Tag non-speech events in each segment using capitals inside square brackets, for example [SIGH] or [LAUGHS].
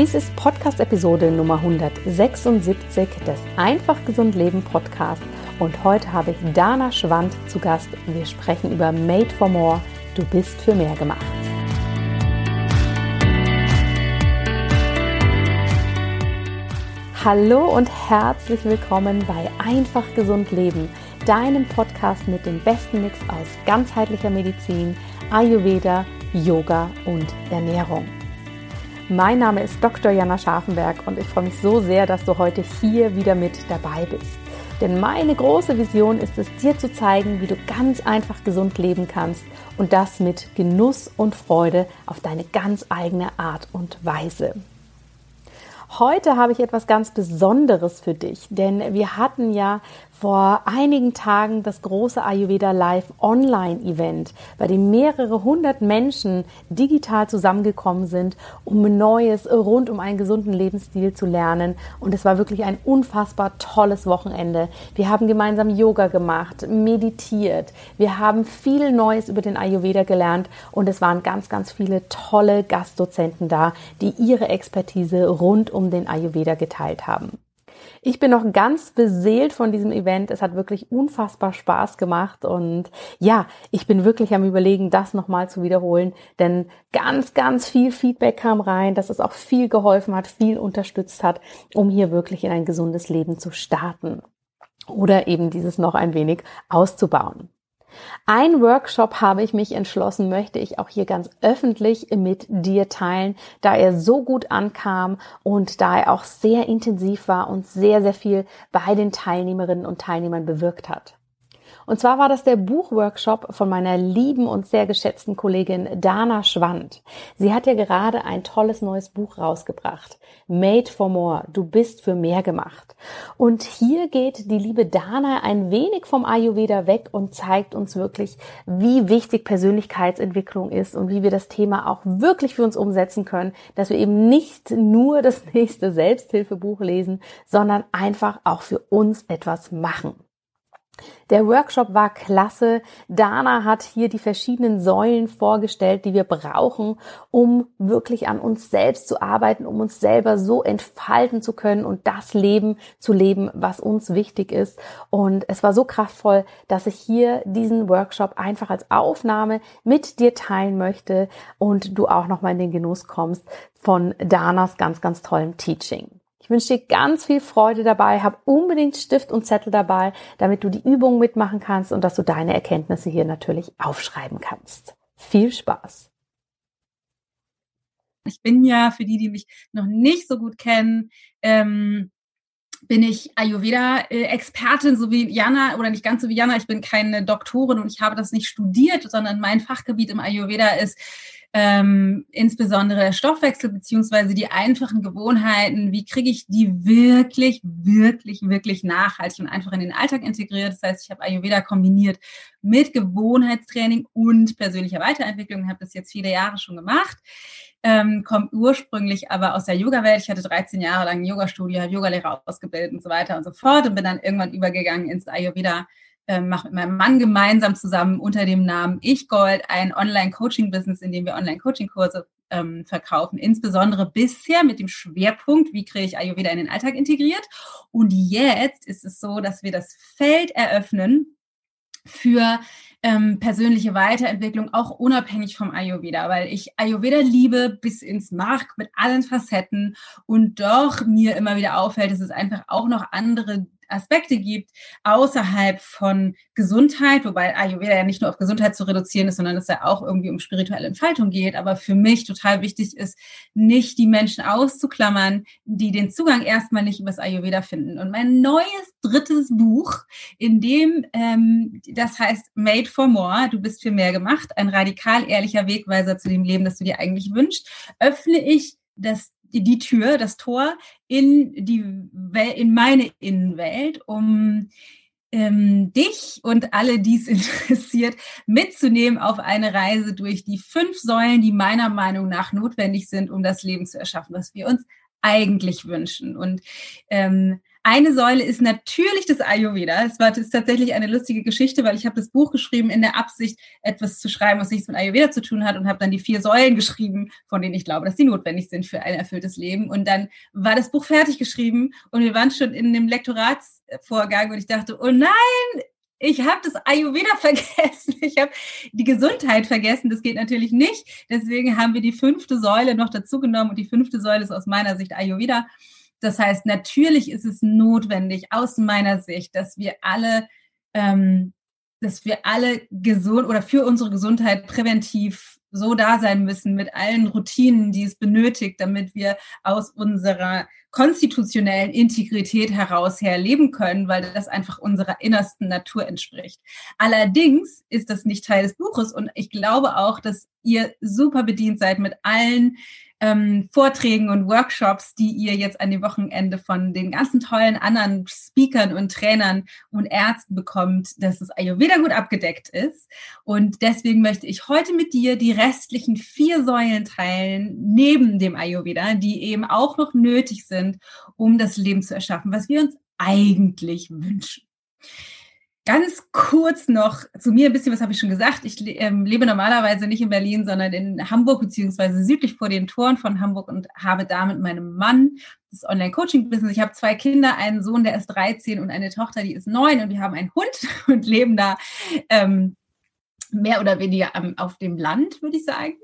Dies ist Podcast-Episode Nummer 176 des Einfach Gesund Leben Podcast und heute habe ich Dana Schwand zu Gast. Wir sprechen über Made for More. Du bist für mehr gemacht. Hallo und herzlich willkommen bei Einfach Gesund Leben, deinem Podcast mit dem besten Mix aus ganzheitlicher Medizin, Ayurveda, Yoga und Ernährung. Mein Name ist Dr. Jana Scharfenberg und ich freue mich so sehr, dass du heute hier wieder mit dabei bist. Denn meine große Vision ist es, dir zu zeigen, wie du ganz einfach gesund leben kannst und das mit Genuss und Freude auf deine ganz eigene Art und Weise. Heute habe ich etwas ganz Besonderes für dich, denn wir hatten ja vor einigen Tagen das große Ayurveda Live Online Event, bei dem mehrere hundert Menschen digital zusammengekommen sind, um Neues rund um einen gesunden Lebensstil zu lernen. Und es war wirklich ein unfassbar tolles Wochenende. Wir haben gemeinsam Yoga gemacht, meditiert. Wir haben viel Neues über den Ayurveda gelernt und es waren ganz, ganz viele tolle Gastdozenten da, die ihre Expertise rund um den Ayurveda geteilt haben. Ich bin noch ganz beseelt von diesem Event. Es hat wirklich unfassbar Spaß gemacht und ja, ich bin wirklich am überlegen, das nochmal zu wiederholen, denn ganz, ganz viel Feedback kam rein, dass es auch viel geholfen hat, viel unterstützt hat, um hier wirklich in ein gesundes Leben zu starten oder eben dieses noch ein wenig auszubauen. Ein Workshop habe ich mich entschlossen, möchte ich auch hier ganz öffentlich mit dir teilen, da er so gut ankam und da er auch sehr intensiv war und sehr, sehr viel bei den Teilnehmerinnen und Teilnehmern bewirkt hat. Und zwar war das der Buchworkshop von meiner lieben und sehr geschätzten Kollegin Dana Schwand. Sie hat ja gerade ein tolles neues Buch rausgebracht. Made for More. Du bist für mehr gemacht. Und hier geht die liebe Dana ein wenig vom Ayurveda weg und zeigt uns wirklich, wie wichtig Persönlichkeitsentwicklung ist und wie wir das Thema auch wirklich für uns umsetzen können, dass wir eben nicht nur das [LAUGHS] nächste Selbsthilfebuch lesen, sondern einfach auch für uns etwas machen. Der Workshop war klasse. Dana hat hier die verschiedenen Säulen vorgestellt, die wir brauchen, um wirklich an uns selbst zu arbeiten, um uns selber so entfalten zu können und das Leben zu leben, was uns wichtig ist. Und es war so kraftvoll, dass ich hier diesen Workshop einfach als Aufnahme mit dir teilen möchte und du auch nochmal in den Genuss kommst von Danas ganz, ganz tollem Teaching. Ich wünsche dir ganz viel Freude dabei. Hab unbedingt Stift und Zettel dabei, damit du die Übungen mitmachen kannst und dass du deine Erkenntnisse hier natürlich aufschreiben kannst. Viel Spaß! Ich bin ja, für die, die mich noch nicht so gut kennen, ähm, bin ich Ayurveda-Expertin, so wie Jana, oder nicht ganz so wie Jana. Ich bin keine Doktorin und ich habe das nicht studiert, sondern mein Fachgebiet im Ayurveda ist ähm, insbesondere der Stoffwechsel beziehungsweise die einfachen Gewohnheiten, wie kriege ich die wirklich, wirklich, wirklich nachhaltig und einfach in den Alltag integriert. Das heißt, ich habe Ayurveda kombiniert mit Gewohnheitstraining und persönlicher Weiterentwicklung, habe das jetzt viele Jahre schon gemacht. Ähm, kommt ursprünglich aber aus der Yoga-Welt. Ich hatte 13 Jahre lang ein Yoga-Studio, habe Yogalehrer ausgebildet und so weiter und so fort und bin dann irgendwann übergegangen ins Ayurveda äh, mache mit meinem Mann gemeinsam zusammen unter dem Namen Ich Gold ein Online-Coaching-Business, in dem wir Online-Coaching-Kurse ähm, verkaufen, insbesondere bisher mit dem Schwerpunkt, wie kriege ich Ayurveda in den Alltag integriert. Und jetzt ist es so, dass wir das Feld eröffnen für ähm, persönliche Weiterentwicklung, auch unabhängig vom Ayurveda, weil ich Ayurveda liebe bis ins Mark mit allen Facetten. Und doch mir immer wieder auffällt, dass es einfach auch noch andere Aspekte gibt außerhalb von Gesundheit, wobei Ayurveda ja nicht nur auf Gesundheit zu reduzieren ist, sondern es ja auch irgendwie um spirituelle Entfaltung geht. Aber für mich total wichtig ist, nicht die Menschen auszuklammern, die den Zugang erstmal nicht übers Ayurveda finden. Und mein neues drittes Buch, in dem ähm, das heißt Made for More, du bist für mehr gemacht, ein radikal ehrlicher Wegweiser zu dem Leben, das du dir eigentlich wünschst, öffne ich das die Tür, das Tor in die Wel in meine Innenwelt, um ähm, dich und alle, die es [LAUGHS] interessiert, mitzunehmen auf eine Reise durch die fünf Säulen, die meiner Meinung nach notwendig sind, um das Leben zu erschaffen, was wir uns eigentlich wünschen. Und ähm, eine Säule ist natürlich das Ayurveda. Es war das ist tatsächlich eine lustige Geschichte, weil ich habe das Buch geschrieben in der Absicht, etwas zu schreiben, was nichts mit Ayurveda zu tun hat und habe dann die vier Säulen geschrieben, von denen ich glaube, dass die notwendig sind für ein erfülltes Leben. Und dann war das Buch fertig geschrieben und wir waren schon in dem Lektoratsvorgang und ich dachte, oh nein, ich habe das Ayurveda [LAUGHS] vergessen, ich habe die Gesundheit vergessen, das geht natürlich nicht. Deswegen haben wir die fünfte Säule noch dazu genommen und die fünfte Säule ist aus meiner Sicht Ayurveda. Das heißt, natürlich ist es notwendig aus meiner Sicht, dass wir alle, ähm, dass wir alle gesund oder für unsere Gesundheit präventiv so da sein müssen mit allen Routinen, die es benötigt, damit wir aus unserer konstitutionellen Integrität heraus her leben können, weil das einfach unserer innersten Natur entspricht. Allerdings ist das nicht Teil des Buches und ich glaube auch, dass ihr super bedient seid mit allen ähm, Vorträgen und Workshops, die ihr jetzt an dem Wochenende von den ganzen tollen anderen Speakern und Trainern und Ärzten bekommt, dass das Ayurveda gut abgedeckt ist. Und deswegen möchte ich heute mit dir die restlichen vier Säulen teilen, neben dem Ayurveda, die eben auch noch nötig sind, um das Leben zu erschaffen, was wir uns eigentlich wünschen. Ganz kurz noch zu mir ein bisschen, was habe ich schon gesagt? Ich ähm, lebe normalerweise nicht in Berlin, sondern in Hamburg beziehungsweise südlich vor den Toren von Hamburg und habe da mit meinem Mann das Online-Coaching-Business. Ich habe zwei Kinder, einen Sohn, der ist 13 und eine Tochter, die ist neun und wir haben einen Hund [LAUGHS] und leben da ähm, mehr oder weniger am, auf dem Land, würde ich sagen.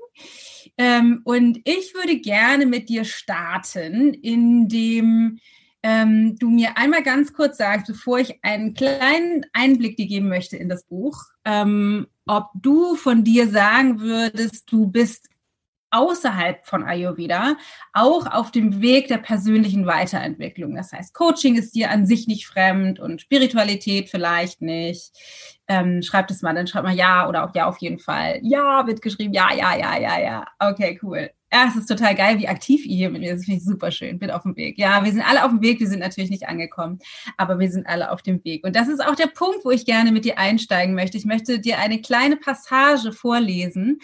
Ähm, und ich würde gerne mit dir starten, in dem ähm, du mir einmal ganz kurz sagst, bevor ich einen kleinen Einblick dir geben möchte in das Buch, ähm, ob du von dir sagen würdest, du bist außerhalb von Ayurveda auch auf dem Weg der persönlichen Weiterentwicklung. Das heißt, Coaching ist dir an sich nicht fremd und Spiritualität vielleicht nicht. Ähm, schreibt es mal, dann schreibt mal ja oder auch ja auf jeden Fall. Ja wird geschrieben, ja, ja, ja, ja, ja. Okay, cool. Ja, es ist total geil, wie aktiv ihr hier mit mir. Das finde ich super schön. Bin auf dem Weg. Ja, wir sind alle auf dem Weg. Wir sind natürlich nicht angekommen, aber wir sind alle auf dem Weg. Und das ist auch der Punkt, wo ich gerne mit dir einsteigen möchte. Ich möchte dir eine kleine Passage vorlesen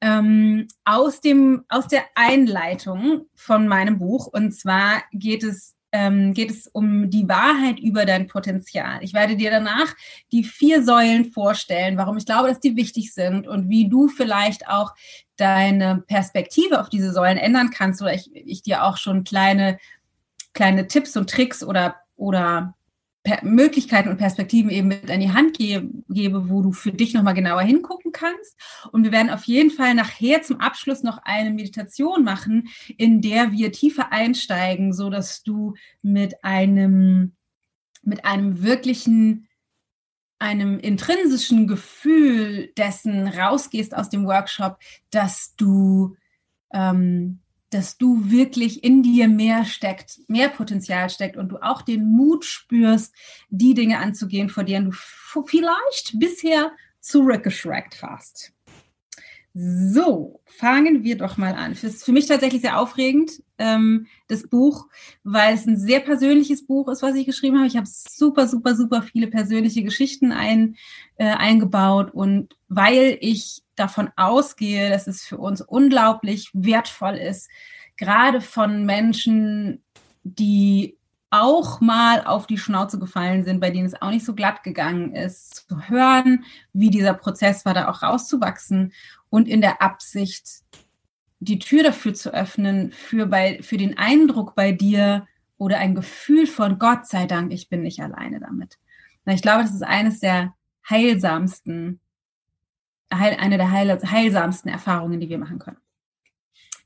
ähm, aus dem aus der Einleitung von meinem Buch. Und zwar geht es ähm, geht es um die Wahrheit über dein Potenzial. Ich werde dir danach die vier Säulen vorstellen, warum ich glaube, dass die wichtig sind und wie du vielleicht auch deine Perspektive auf diese Säulen ändern kannst oder ich, ich dir auch schon kleine, kleine Tipps und Tricks oder, oder Möglichkeiten und Perspektiven eben mit an die Hand gebe, gebe wo du für dich nochmal genauer hingucken kannst. Und wir werden auf jeden Fall nachher zum Abschluss noch eine Meditation machen, in der wir tiefer einsteigen, so dass du mit einem, mit einem wirklichen, einem intrinsischen Gefühl dessen rausgehst aus dem Workshop, dass du ähm, dass du wirklich in dir mehr steckt, mehr Potenzial steckt und du auch den Mut spürst, die Dinge anzugehen, vor denen du vielleicht bisher zurückgeschreckt hast. So, fangen wir doch mal an. Ist für mich tatsächlich sehr aufregend, ähm, das Buch, weil es ein sehr persönliches Buch ist, was ich geschrieben habe. Ich habe super, super, super viele persönliche Geschichten ein, äh, eingebaut und weil ich davon ausgehe, dass es für uns unglaublich wertvoll ist, gerade von Menschen, die auch mal auf die Schnauze gefallen sind, bei denen es auch nicht so glatt gegangen ist, zu hören, wie dieser Prozess war, da auch rauszuwachsen und in der Absicht, die Tür dafür zu öffnen, für, bei, für den Eindruck bei dir oder ein Gefühl von Gott sei Dank, ich bin nicht alleine damit. Ich glaube, das ist eines der heilsamsten heil, eine der heil, heilsamsten Erfahrungen, die wir machen können.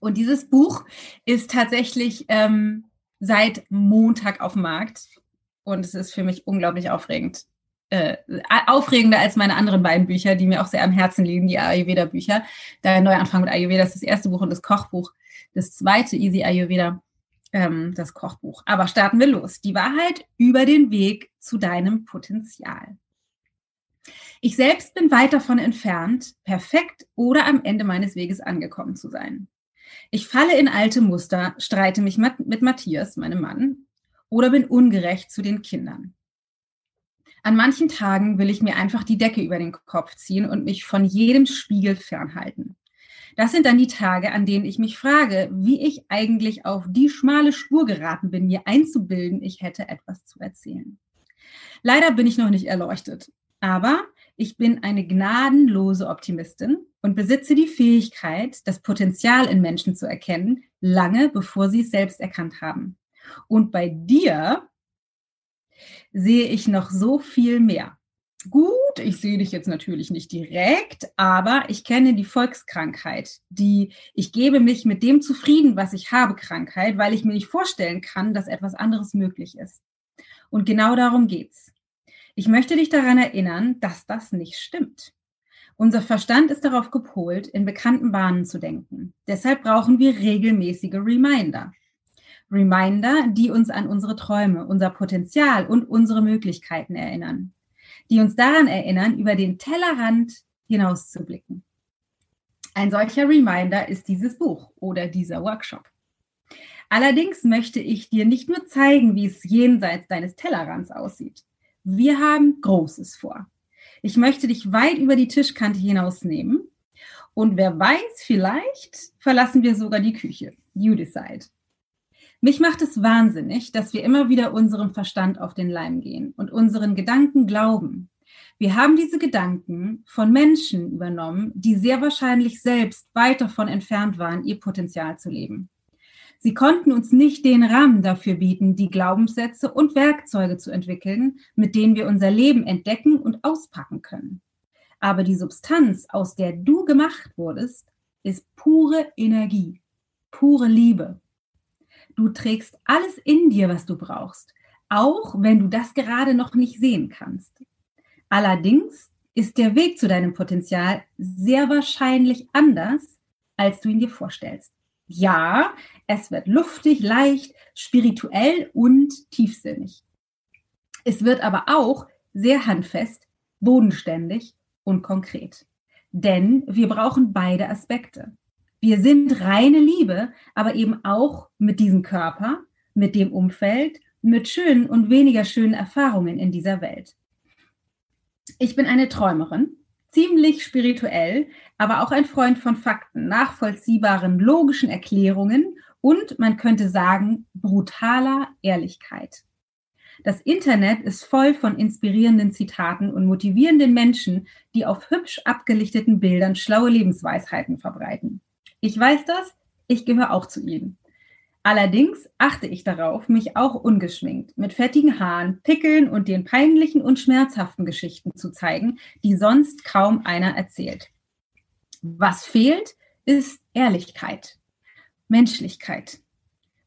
Und dieses Buch ist tatsächlich ähm, seit Montag auf dem Markt. Und es ist für mich unglaublich aufregend. Äh, aufregender als meine anderen beiden Bücher, die mir auch sehr am Herzen liegen, die Ayurveda-Bücher. Der Neuanfang mit Ayurveda ist das erste Buch und das Kochbuch. Das zweite, Easy Ayurveda, ähm, das Kochbuch. Aber starten wir los. Die Wahrheit über den Weg zu deinem Potenzial. Ich selbst bin weit davon entfernt, perfekt oder am Ende meines Weges angekommen zu sein. Ich falle in alte Muster, streite mich mit Matthias, meinem Mann, oder bin ungerecht zu den Kindern. An manchen Tagen will ich mir einfach die Decke über den Kopf ziehen und mich von jedem Spiegel fernhalten. Das sind dann die Tage, an denen ich mich frage, wie ich eigentlich auf die schmale Spur geraten bin, mir einzubilden, ich hätte etwas zu erzählen. Leider bin ich noch nicht erleuchtet, aber ich bin eine gnadenlose Optimistin und besitze die Fähigkeit, das Potenzial in Menschen zu erkennen, lange bevor sie es selbst erkannt haben. Und bei dir sehe ich noch so viel mehr. Gut, ich sehe dich jetzt natürlich nicht direkt, aber ich kenne die Volkskrankheit, die ich gebe mich mit dem zufrieden, was ich habe, Krankheit, weil ich mir nicht vorstellen kann, dass etwas anderes möglich ist. Und genau darum geht's. Ich möchte dich daran erinnern, dass das nicht stimmt. Unser Verstand ist darauf gepolt, in bekannten Bahnen zu denken. Deshalb brauchen wir regelmäßige Reminder. Reminder, die uns an unsere Träume, unser Potenzial und unsere Möglichkeiten erinnern. Die uns daran erinnern, über den Tellerrand hinauszublicken. Ein solcher Reminder ist dieses Buch oder dieser Workshop. Allerdings möchte ich dir nicht nur zeigen, wie es jenseits deines Tellerrands aussieht. Wir haben Großes vor. Ich möchte dich weit über die Tischkante hinausnehmen. Und wer weiß, vielleicht verlassen wir sogar die Küche. You decide. Mich macht es wahnsinnig, dass wir immer wieder unserem Verstand auf den Leim gehen und unseren Gedanken glauben. Wir haben diese Gedanken von Menschen übernommen, die sehr wahrscheinlich selbst weit davon entfernt waren, ihr Potenzial zu leben. Sie konnten uns nicht den Rahmen dafür bieten, die Glaubenssätze und Werkzeuge zu entwickeln, mit denen wir unser Leben entdecken und auspacken können. Aber die Substanz, aus der du gemacht wurdest, ist pure Energie, pure Liebe, Du trägst alles in dir, was du brauchst, auch wenn du das gerade noch nicht sehen kannst. Allerdings ist der Weg zu deinem Potenzial sehr wahrscheinlich anders, als du ihn dir vorstellst. Ja, es wird luftig, leicht, spirituell und tiefsinnig. Es wird aber auch sehr handfest, bodenständig und konkret. Denn wir brauchen beide Aspekte. Wir sind reine Liebe, aber eben auch mit diesem Körper, mit dem Umfeld, mit schönen und weniger schönen Erfahrungen in dieser Welt. Ich bin eine Träumerin, ziemlich spirituell, aber auch ein Freund von Fakten, nachvollziehbaren, logischen Erklärungen und man könnte sagen, brutaler Ehrlichkeit. Das Internet ist voll von inspirierenden Zitaten und motivierenden Menschen, die auf hübsch abgelichteten Bildern schlaue Lebensweisheiten verbreiten. Ich weiß das, ich gehöre auch zu ihnen. Allerdings achte ich darauf, mich auch ungeschminkt, mit fettigen Haaren, Pickeln und den peinlichen und schmerzhaften Geschichten zu zeigen, die sonst kaum einer erzählt. Was fehlt, ist Ehrlichkeit, Menschlichkeit.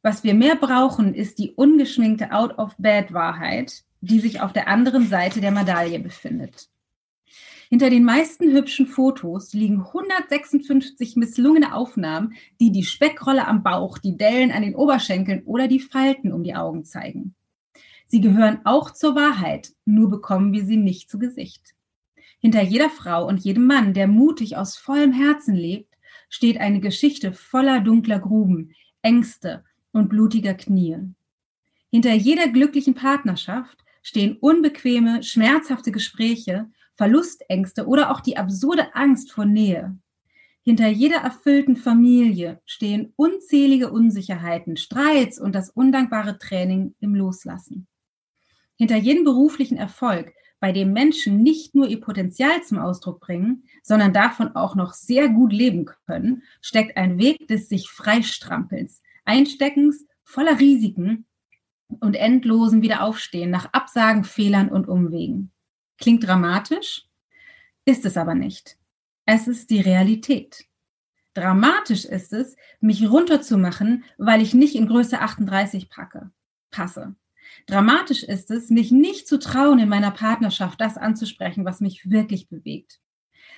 Was wir mehr brauchen, ist die ungeschminkte Out-of-Bed-Wahrheit, die sich auf der anderen Seite der Medaille befindet. Hinter den meisten hübschen Fotos liegen 156 misslungene Aufnahmen, die die Speckrolle am Bauch, die Dellen an den Oberschenkeln oder die Falten um die Augen zeigen. Sie gehören auch zur Wahrheit, nur bekommen wir sie nicht zu Gesicht. Hinter jeder Frau und jedem Mann, der mutig aus vollem Herzen lebt, steht eine Geschichte voller dunkler Gruben, Ängste und blutiger Knie. Hinter jeder glücklichen Partnerschaft stehen unbequeme, schmerzhafte Gespräche Verlustängste oder auch die absurde Angst vor Nähe. Hinter jeder erfüllten Familie stehen unzählige Unsicherheiten, Streits und das undankbare Training im Loslassen. Hinter jedem beruflichen Erfolg, bei dem Menschen nicht nur ihr Potenzial zum Ausdruck bringen, sondern davon auch noch sehr gut leben können, steckt ein Weg des sich freistrampelns, Einsteckens, voller Risiken und endlosen Wiederaufstehen nach Absagen, Fehlern und Umwegen. Klingt dramatisch, ist es aber nicht. Es ist die Realität. Dramatisch ist es, mich runterzumachen, weil ich nicht in Größe 38 packe, passe. Dramatisch ist es, mich nicht zu trauen, in meiner Partnerschaft das anzusprechen, was mich wirklich bewegt.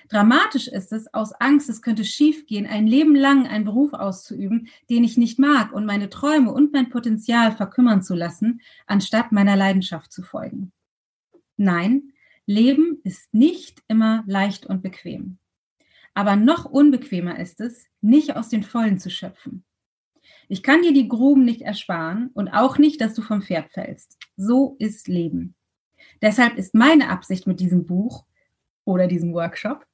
Dramatisch ist es, aus Angst, es könnte schiefgehen, ein Leben lang einen Beruf auszuüben, den ich nicht mag und meine Träume und mein Potenzial verkümmern zu lassen, anstatt meiner Leidenschaft zu folgen. Nein, Leben ist nicht immer leicht und bequem. Aber noch unbequemer ist es, nicht aus den Vollen zu schöpfen. Ich kann dir die Gruben nicht ersparen und auch nicht, dass du vom Pferd fällst. So ist Leben. Deshalb ist meine Absicht mit diesem Buch oder diesem Workshop,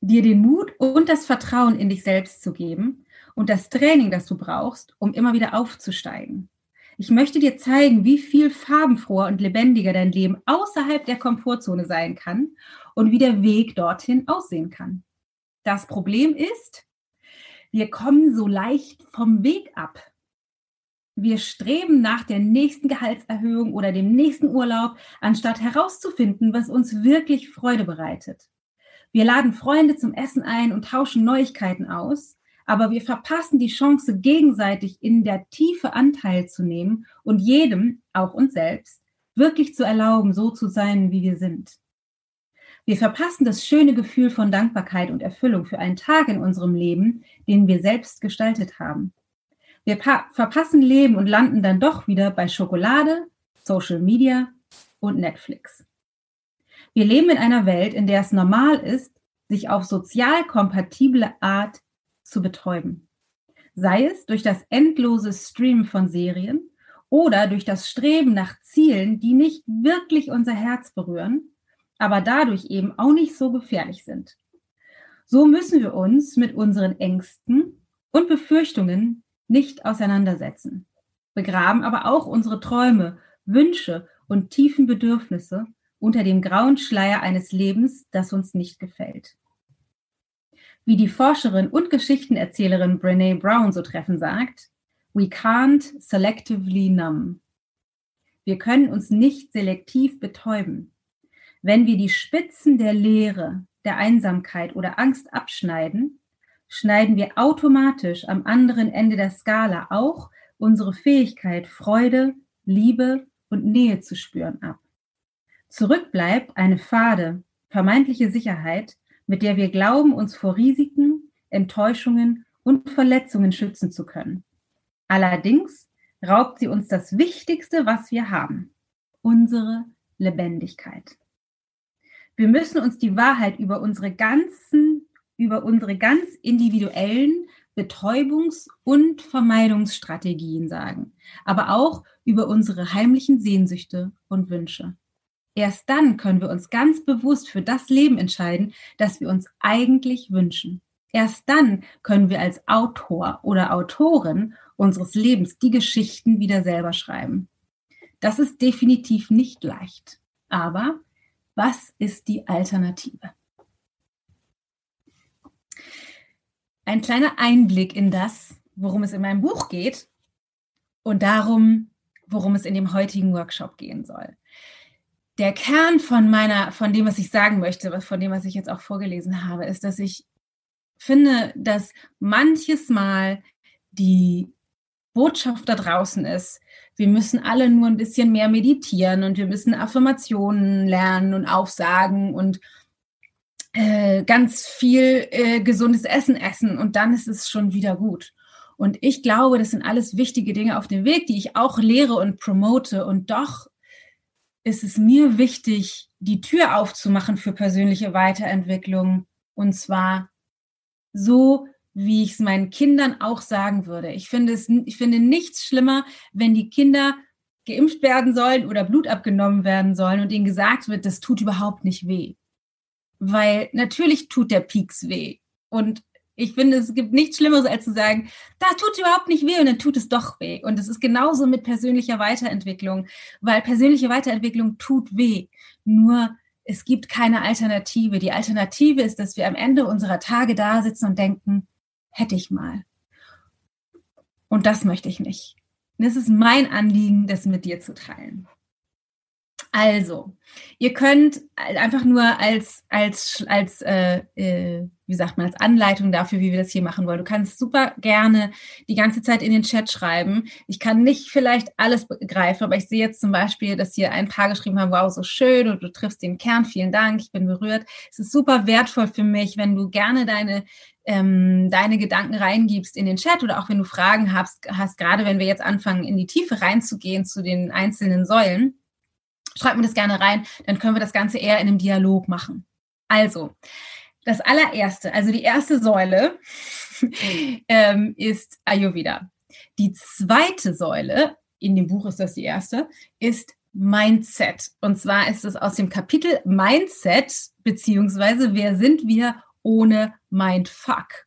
dir den Mut und das Vertrauen in dich selbst zu geben und das Training, das du brauchst, um immer wieder aufzusteigen. Ich möchte dir zeigen, wie viel farbenfroher und lebendiger dein Leben außerhalb der Komfortzone sein kann und wie der Weg dorthin aussehen kann. Das Problem ist, wir kommen so leicht vom Weg ab. Wir streben nach der nächsten Gehaltserhöhung oder dem nächsten Urlaub, anstatt herauszufinden, was uns wirklich Freude bereitet. Wir laden Freunde zum Essen ein und tauschen Neuigkeiten aus, aber wir verpassen die Chance, gegenseitig in der Tiefe Anteil zu nehmen und jedem, auch uns selbst, wirklich zu erlauben, so zu sein, wie wir sind. Wir verpassen das schöne Gefühl von Dankbarkeit und Erfüllung für einen Tag in unserem Leben, den wir selbst gestaltet haben. Wir verpassen Leben und landen dann doch wieder bei Schokolade, Social Media und Netflix. Wir leben in einer Welt, in der es normal ist, sich auf sozial kompatible Art zu betäuben. Sei es durch das endlose Streamen von Serien oder durch das Streben nach Zielen, die nicht wirklich unser Herz berühren, aber dadurch eben auch nicht so gefährlich sind. So müssen wir uns mit unseren Ängsten und Befürchtungen nicht auseinandersetzen, begraben aber auch unsere Träume, Wünsche und tiefen Bedürfnisse unter dem grauen Schleier eines Lebens, das uns nicht gefällt. Wie die Forscherin und Geschichtenerzählerin Brene Brown so treffend sagt, we can't selectively numb. Wir können uns nicht selektiv betäuben. Wenn wir die Spitzen der Leere, der Einsamkeit oder Angst abschneiden, schneiden wir automatisch am anderen Ende der Skala auch unsere Fähigkeit, Freude, Liebe und Nähe zu spüren ab. Zurück bleibt eine fade, vermeintliche Sicherheit, mit der wir glauben, uns vor Risiken, Enttäuschungen und Verletzungen schützen zu können. Allerdings raubt sie uns das Wichtigste, was wir haben, unsere Lebendigkeit. Wir müssen uns die Wahrheit über unsere ganzen, über unsere ganz individuellen Betäubungs- und Vermeidungsstrategien sagen, aber auch über unsere heimlichen Sehnsüchte und Wünsche. Erst dann können wir uns ganz bewusst für das Leben entscheiden, das wir uns eigentlich wünschen. Erst dann können wir als Autor oder Autorin unseres Lebens die Geschichten wieder selber schreiben. Das ist definitiv nicht leicht. Aber was ist die Alternative? Ein kleiner Einblick in das, worum es in meinem Buch geht und darum, worum es in dem heutigen Workshop gehen soll der Kern von meiner, von dem, was ich sagen möchte, von dem, was ich jetzt auch vorgelesen habe, ist, dass ich finde, dass manches Mal die Botschaft da draußen ist, wir müssen alle nur ein bisschen mehr meditieren und wir müssen Affirmationen lernen und aufsagen und äh, ganz viel äh, gesundes Essen essen und dann ist es schon wieder gut. Und ich glaube, das sind alles wichtige Dinge auf dem Weg, die ich auch lehre und promote. Und doch ist es mir wichtig, die Tür aufzumachen für persönliche Weiterentwicklung. Und zwar so, wie ich es meinen Kindern auch sagen würde. Ich finde es, ich finde nichts schlimmer, wenn die Kinder geimpft werden sollen oder Blut abgenommen werden sollen und ihnen gesagt wird, das tut überhaupt nicht weh. Weil natürlich tut der Pieks weh. Und ich finde, es gibt nichts Schlimmeres, als zu sagen, da tut überhaupt nicht weh und dann tut es doch weh. Und es ist genauso mit persönlicher Weiterentwicklung, weil persönliche Weiterentwicklung tut weh. Nur es gibt keine Alternative. Die Alternative ist, dass wir am Ende unserer Tage da sitzen und denken, hätte ich mal. Und das möchte ich nicht. Und es ist mein Anliegen, das mit dir zu teilen. Also, ihr könnt einfach nur als, als, als äh, äh, wie sagt man, als Anleitung dafür, wie wir das hier machen wollen. Du kannst super gerne die ganze Zeit in den Chat schreiben. Ich kann nicht vielleicht alles begreifen, aber ich sehe jetzt zum Beispiel, dass hier ein paar geschrieben haben, wow, so schön und du triffst den Kern, vielen Dank, ich bin berührt. Es ist super wertvoll für mich, wenn du gerne deine ähm, deine Gedanken reingibst in den Chat oder auch wenn du Fragen hast, hast, gerade wenn wir jetzt anfangen, in die Tiefe reinzugehen zu den einzelnen Säulen schreibt mir das gerne rein, dann können wir das Ganze eher in einem Dialog machen. Also, das allererste, also die erste Säule [LAUGHS] ähm, ist Ayurveda. Die zweite Säule, in dem Buch ist das die erste, ist Mindset. Und zwar ist es aus dem Kapitel Mindset, beziehungsweise wer sind wir ohne Mindfuck.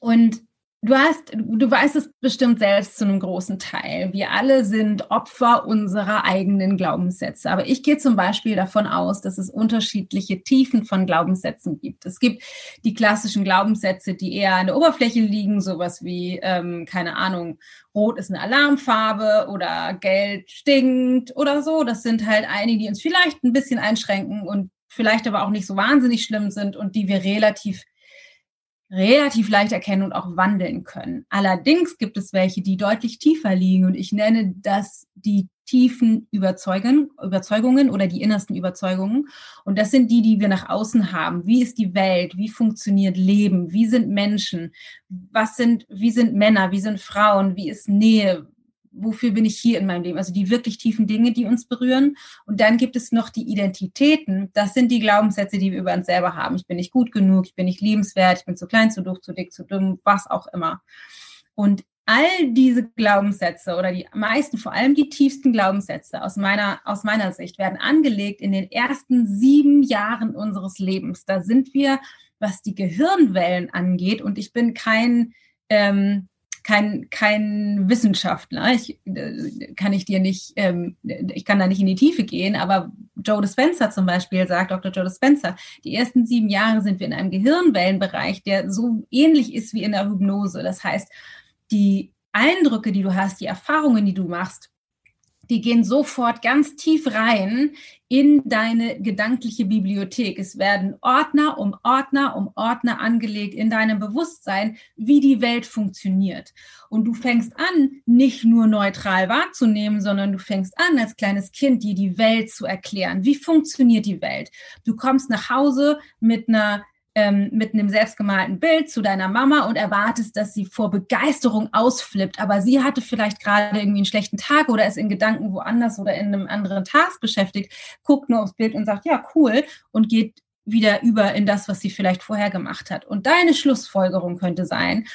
Und Du hast, du weißt es bestimmt selbst zu einem großen Teil. Wir alle sind Opfer unserer eigenen Glaubenssätze. Aber ich gehe zum Beispiel davon aus, dass es unterschiedliche Tiefen von Glaubenssätzen gibt. Es gibt die klassischen Glaubenssätze, die eher an der Oberfläche liegen, sowas wie, ähm, keine Ahnung, Rot ist eine Alarmfarbe oder Geld stinkt oder so. Das sind halt einige, die uns vielleicht ein bisschen einschränken und vielleicht aber auch nicht so wahnsinnig schlimm sind und die wir relativ relativ leicht erkennen und auch wandeln können. Allerdings gibt es welche, die deutlich tiefer liegen und ich nenne das die tiefen Überzeugen, Überzeugungen oder die innersten Überzeugungen. Und das sind die, die wir nach außen haben. Wie ist die Welt? Wie funktioniert Leben? Wie sind Menschen? Was sind, wie sind Männer? Wie sind Frauen? Wie ist Nähe? Wofür bin ich hier in meinem Leben? Also die wirklich tiefen Dinge, die uns berühren. Und dann gibt es noch die Identitäten. Das sind die Glaubenssätze, die wir über uns selber haben. Ich bin nicht gut genug, ich bin nicht liebenswert, ich bin zu klein, zu doof, zu dick, zu dumm, was auch immer. Und all diese Glaubenssätze oder die meisten, vor allem die tiefsten Glaubenssätze aus meiner, aus meiner Sicht, werden angelegt in den ersten sieben Jahren unseres Lebens. Da sind wir, was die Gehirnwellen angeht, und ich bin kein, ähm, kein, kein Wissenschaftler. Ich, äh, kann ich dir nicht, ähm, ich kann da nicht in die Tiefe gehen, aber Joe Dispenza zum Beispiel sagt, Dr. Joe Dispenza, die ersten sieben Jahre sind wir in einem Gehirnwellenbereich, der so ähnlich ist wie in der Hypnose. Das heißt, die Eindrücke, die du hast, die Erfahrungen, die du machst, die gehen sofort ganz tief rein in deine gedankliche Bibliothek. Es werden Ordner um Ordner um Ordner angelegt in deinem Bewusstsein, wie die Welt funktioniert. Und du fängst an, nicht nur neutral wahrzunehmen, sondern du fängst an, als kleines Kind dir die Welt zu erklären. Wie funktioniert die Welt? Du kommst nach Hause mit einer ähm, mit einem selbstgemalten Bild zu deiner Mama und erwartest, dass sie vor Begeisterung ausflippt. Aber sie hatte vielleicht gerade irgendwie einen schlechten Tag oder ist in Gedanken woanders oder in einem anderen Task beschäftigt, guckt nur aufs Bild und sagt, ja, cool, und geht wieder über in das, was sie vielleicht vorher gemacht hat. Und deine Schlussfolgerung könnte sein,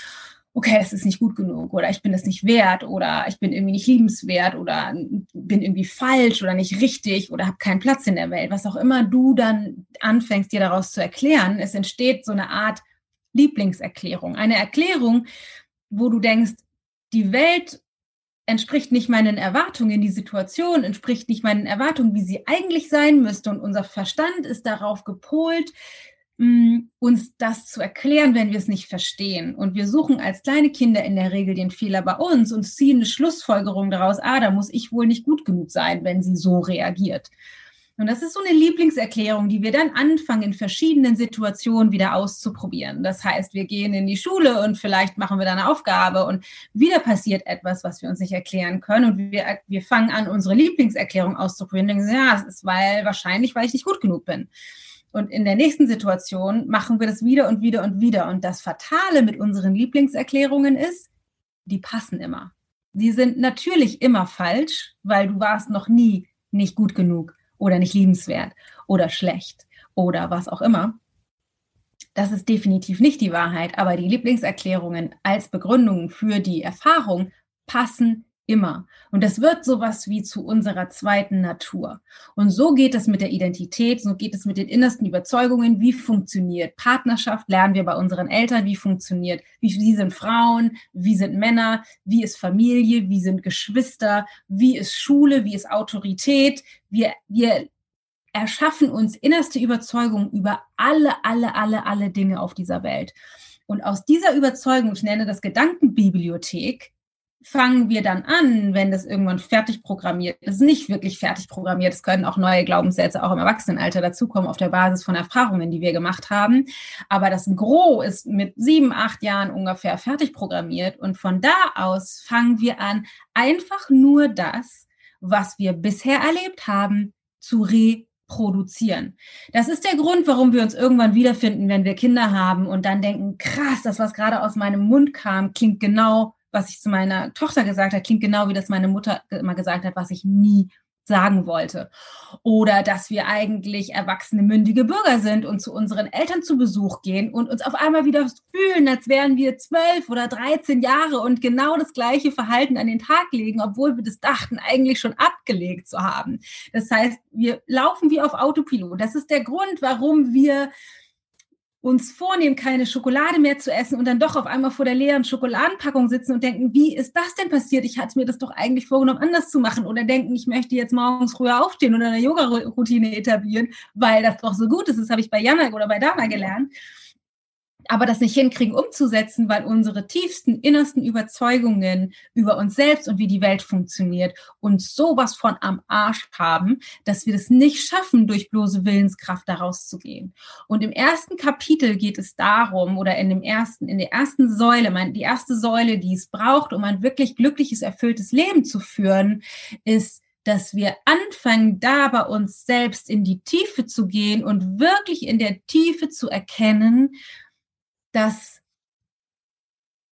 okay, es ist nicht gut genug oder ich bin es nicht wert oder ich bin irgendwie nicht liebenswert oder bin irgendwie falsch oder nicht richtig oder habe keinen Platz in der Welt. Was auch immer du dann anfängst, dir daraus zu erklären, es entsteht so eine Art Lieblingserklärung. Eine Erklärung, wo du denkst, die Welt entspricht nicht meinen Erwartungen, die Situation entspricht nicht meinen Erwartungen, wie sie eigentlich sein müsste. Und unser Verstand ist darauf gepolt, uns das zu erklären, wenn wir es nicht verstehen. Und wir suchen als kleine Kinder in der Regel den Fehler bei uns und ziehen eine Schlussfolgerung daraus, ah, da muss ich wohl nicht gut genug sein, wenn sie so reagiert. Und das ist so eine Lieblingserklärung, die wir dann anfangen, in verschiedenen Situationen wieder auszuprobieren. Das heißt, wir gehen in die Schule und vielleicht machen wir da eine Aufgabe und wieder passiert etwas, was wir uns nicht erklären können. Und wir, wir fangen an, unsere Lieblingserklärung auszuprobieren. Und denken, ja, es ist weil, wahrscheinlich, weil ich nicht gut genug bin. Und in der nächsten Situation machen wir das wieder und wieder und wieder. Und das Fatale mit unseren Lieblingserklärungen ist, die passen immer. Die sind natürlich immer falsch, weil du warst noch nie nicht gut genug oder nicht liebenswert oder schlecht oder was auch immer. Das ist definitiv nicht die Wahrheit, aber die Lieblingserklärungen als Begründung für die Erfahrung passen Immer. Und das wird sowas wie zu unserer zweiten Natur. Und so geht es mit der Identität, so geht es mit den innersten Überzeugungen. Wie funktioniert Partnerschaft? Lernen wir bei unseren Eltern, wie funktioniert, wie, wie sind Frauen, wie sind Männer, wie ist Familie, wie sind Geschwister, wie ist Schule, wie ist Autorität. Wir, wir erschaffen uns innerste Überzeugungen über alle, alle, alle, alle Dinge auf dieser Welt. Und aus dieser Überzeugung, ich nenne das Gedankenbibliothek, fangen wir dann an, wenn das irgendwann fertig programmiert ist, nicht wirklich fertig programmiert. Es können auch neue Glaubenssätze auch im Erwachsenenalter dazukommen auf der Basis von Erfahrungen, die wir gemacht haben. Aber das Gros ist mit sieben, acht Jahren ungefähr fertig programmiert. Und von da aus fangen wir an, einfach nur das, was wir bisher erlebt haben, zu reproduzieren. Das ist der Grund, warum wir uns irgendwann wiederfinden, wenn wir Kinder haben und dann denken, krass, das, was gerade aus meinem Mund kam, klingt genau was ich zu meiner Tochter gesagt habe, klingt genau wie das meine Mutter immer gesagt hat, was ich nie sagen wollte. Oder dass wir eigentlich erwachsene, mündige Bürger sind und zu unseren Eltern zu Besuch gehen und uns auf einmal wieder fühlen, als wären wir zwölf oder dreizehn Jahre und genau das gleiche Verhalten an den Tag legen, obwohl wir das dachten, eigentlich schon abgelegt zu haben. Das heißt, wir laufen wie auf Autopilot. Das ist der Grund, warum wir uns vornehmen, keine Schokolade mehr zu essen und dann doch auf einmal vor der leeren Schokoladenpackung sitzen und denken, wie ist das denn passiert? Ich hatte mir das doch eigentlich vorgenommen, anders zu machen. Oder denken, ich möchte jetzt morgens früher aufstehen oder eine Yoga-Routine etablieren, weil das doch so gut ist. Das habe ich bei Jana oder bei Dana gelernt aber das nicht hinkriegen umzusetzen, weil unsere tiefsten, innersten Überzeugungen über uns selbst und wie die Welt funktioniert uns sowas von am Arsch haben, dass wir das nicht schaffen, durch bloße Willenskraft daraus zu gehen. Und im ersten Kapitel geht es darum, oder in dem ersten, in der ersten Säule, mein, die erste Säule, die es braucht, um ein wirklich glückliches, erfülltes Leben zu führen, ist, dass wir anfangen, da bei uns selbst in die Tiefe zu gehen und wirklich in der Tiefe zu erkennen, dass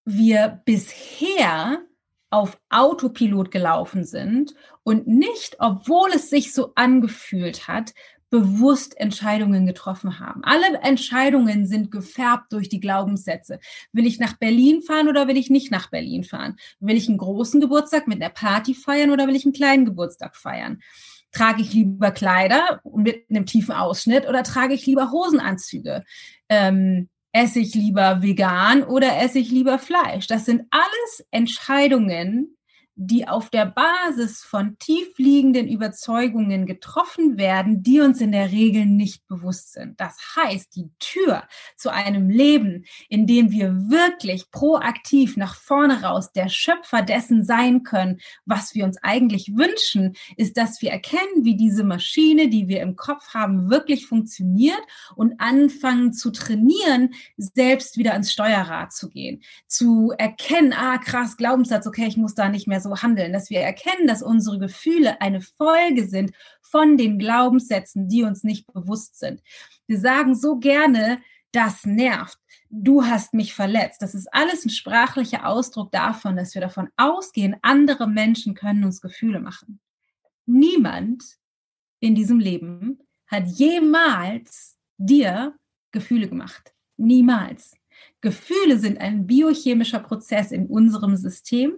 wir bisher auf Autopilot gelaufen sind und nicht, obwohl es sich so angefühlt hat, bewusst Entscheidungen getroffen haben. Alle Entscheidungen sind gefärbt durch die Glaubenssätze. Will ich nach Berlin fahren oder will ich nicht nach Berlin fahren? Will ich einen großen Geburtstag mit einer Party feiern oder will ich einen kleinen Geburtstag feiern? Trage ich lieber Kleider mit einem tiefen Ausschnitt oder trage ich lieber Hosenanzüge? Ähm, esse ich lieber vegan oder esse ich lieber Fleisch? Das sind alles Entscheidungen, die auf der Basis von tiefliegenden Überzeugungen getroffen werden, die uns in der Regel nicht bewusst sind. Das heißt, die Tür zu einem Leben, in dem wir wirklich proaktiv nach vorne raus der Schöpfer dessen sein können, was wir uns eigentlich wünschen, ist, dass wir erkennen, wie diese Maschine, die wir im Kopf haben, wirklich funktioniert und anfangen zu trainieren, selbst wieder ans Steuerrad zu gehen, zu erkennen, ah krass, Glaubenssatz, okay, ich muss da nicht mehr so handeln, dass wir erkennen, dass unsere Gefühle eine Folge sind von den Glaubenssätzen, die uns nicht bewusst sind. Wir sagen so gerne, das nervt. Du hast mich verletzt. Das ist alles ein sprachlicher Ausdruck davon, dass wir davon ausgehen, andere Menschen können uns Gefühle machen. Niemand in diesem Leben hat jemals dir Gefühle gemacht. Niemals. Gefühle sind ein biochemischer Prozess in unserem System,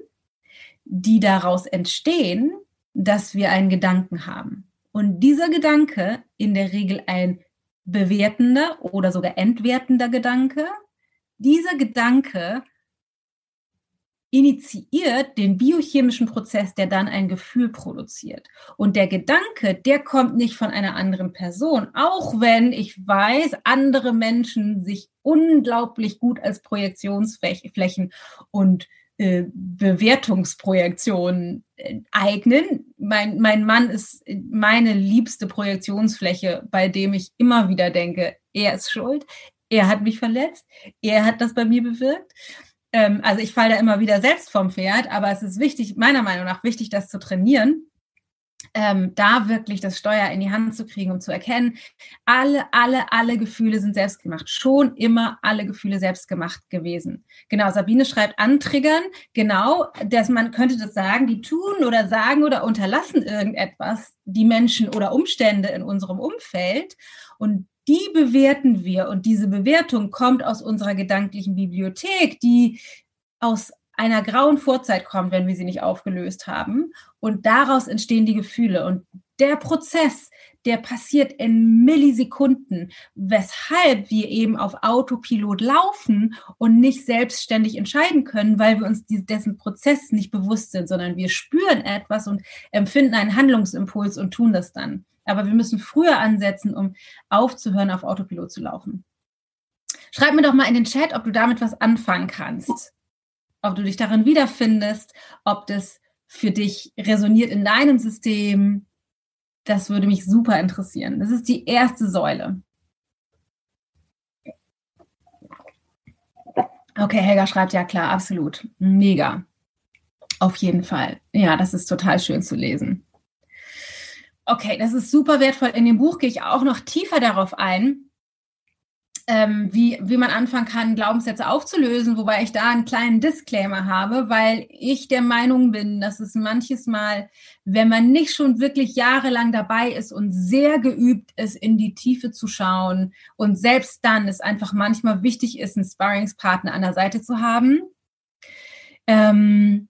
die daraus entstehen, dass wir einen Gedanken haben. Und dieser Gedanke, in der Regel ein bewertender oder sogar entwertender Gedanke, dieser Gedanke initiiert den biochemischen Prozess, der dann ein Gefühl produziert. Und der Gedanke, der kommt nicht von einer anderen Person, auch wenn ich weiß, andere Menschen sich unglaublich gut als Projektionsflächen und äh, Bewertungsprojektionen äh, eignen. Mein, mein Mann ist meine liebste Projektionsfläche, bei dem ich immer wieder denke, er ist schuld, er hat mich verletzt, er hat das bei mir bewirkt. Ähm, also ich falle da immer wieder selbst vom Pferd, aber es ist wichtig, meiner Meinung nach wichtig, das zu trainieren, ähm, da wirklich das Steuer in die Hand zu kriegen, um zu erkennen, alle, alle, alle Gefühle sind selbstgemacht. Schon immer alle Gefühle selbstgemacht gewesen. Genau, Sabine schreibt antriggern. Genau, dass man könnte das sagen, die tun oder sagen oder unterlassen irgendetwas, die Menschen oder Umstände in unserem Umfeld. Und die bewerten wir. Und diese Bewertung kommt aus unserer gedanklichen Bibliothek, die aus einer grauen Vorzeit kommt, wenn wir sie nicht aufgelöst haben. Und daraus entstehen die Gefühle. Und der Prozess, der passiert in Millisekunden, weshalb wir eben auf Autopilot laufen und nicht selbstständig entscheiden können, weil wir uns dessen Prozess nicht bewusst sind, sondern wir spüren etwas und empfinden einen Handlungsimpuls und tun das dann. Aber wir müssen früher ansetzen, um aufzuhören, auf Autopilot zu laufen. Schreib mir doch mal in den Chat, ob du damit was anfangen kannst ob du dich darin wiederfindest, ob das für dich resoniert in deinem System. Das würde mich super interessieren. Das ist die erste Säule. Okay, Helga schreibt ja klar, absolut. Mega. Auf jeden Fall. Ja, das ist total schön zu lesen. Okay, das ist super wertvoll. In dem Buch gehe ich auch noch tiefer darauf ein, ähm, wie, wie man anfangen kann, Glaubenssätze aufzulösen, wobei ich da einen kleinen Disclaimer habe, weil ich der Meinung bin, dass es manches Mal, wenn man nicht schon wirklich jahrelang dabei ist und sehr geübt ist, in die Tiefe zu schauen und selbst dann es einfach manchmal wichtig ist, einen Sparringspartner an der Seite zu haben. Ähm,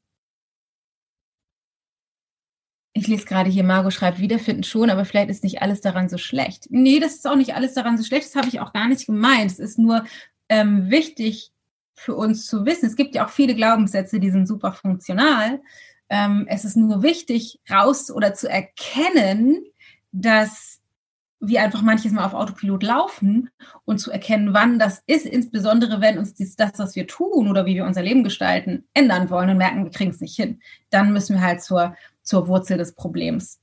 ich lese gerade hier, Margot schreibt, wiederfinden schon, aber vielleicht ist nicht alles daran so schlecht. Nee, das ist auch nicht alles daran so schlecht, das habe ich auch gar nicht gemeint. Es ist nur ähm, wichtig für uns zu wissen. Es gibt ja auch viele Glaubenssätze, die sind super funktional. Ähm, es ist nur wichtig, raus oder zu erkennen, dass wir einfach manches Mal auf Autopilot laufen und zu erkennen, wann das ist, insbesondere wenn uns dies, das, was wir tun oder wie wir unser Leben gestalten, ändern wollen und merken, wir kriegen es nicht hin. Dann müssen wir halt zur, zur Wurzel des Problems.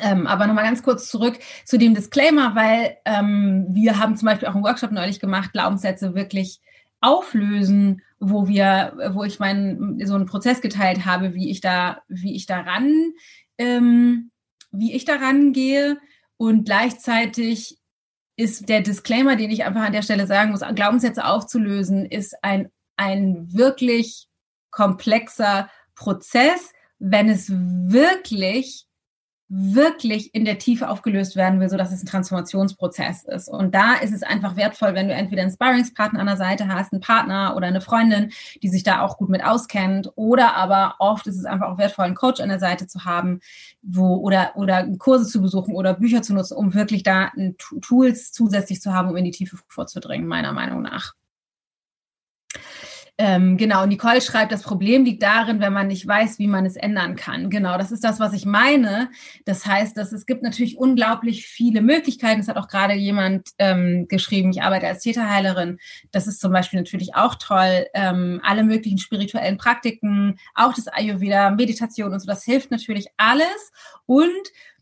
Ähm, aber nochmal ganz kurz zurück zu dem Disclaimer, weil ähm, wir haben zum Beispiel auch einen Workshop neulich gemacht, Glaubenssätze wirklich auflösen, wo wir, wo ich meinen so einen Prozess geteilt habe, wie ich da, wie ich daran, ähm, wie ich daran gehe und gleichzeitig ist der Disclaimer, den ich einfach an der Stelle sagen muss, Glaubenssätze aufzulösen, ist ein, ein wirklich komplexer Prozess, wenn es wirklich wirklich in der Tiefe aufgelöst werden will, so dass es ein Transformationsprozess ist. Und da ist es einfach wertvoll, wenn du entweder einen Sparringspartner an der Seite hast, einen Partner oder eine Freundin, die sich da auch gut mit auskennt, oder aber oft ist es einfach auch wertvoll, einen Coach an der Seite zu haben, wo oder oder Kurse zu besuchen oder Bücher zu nutzen, um wirklich da Tools zusätzlich zu haben, um in die Tiefe vorzudringen, meiner Meinung nach. Ähm, genau, Nicole schreibt, das Problem liegt darin, wenn man nicht weiß, wie man es ändern kann. Genau, das ist das, was ich meine. Das heißt, dass es gibt natürlich unglaublich viele Möglichkeiten. Es hat auch gerade jemand ähm, geschrieben, ich arbeite als Täterheilerin. Das ist zum Beispiel natürlich auch toll. Ähm, alle möglichen spirituellen Praktiken, auch das Ayurveda, Meditation und so, das hilft natürlich alles. Und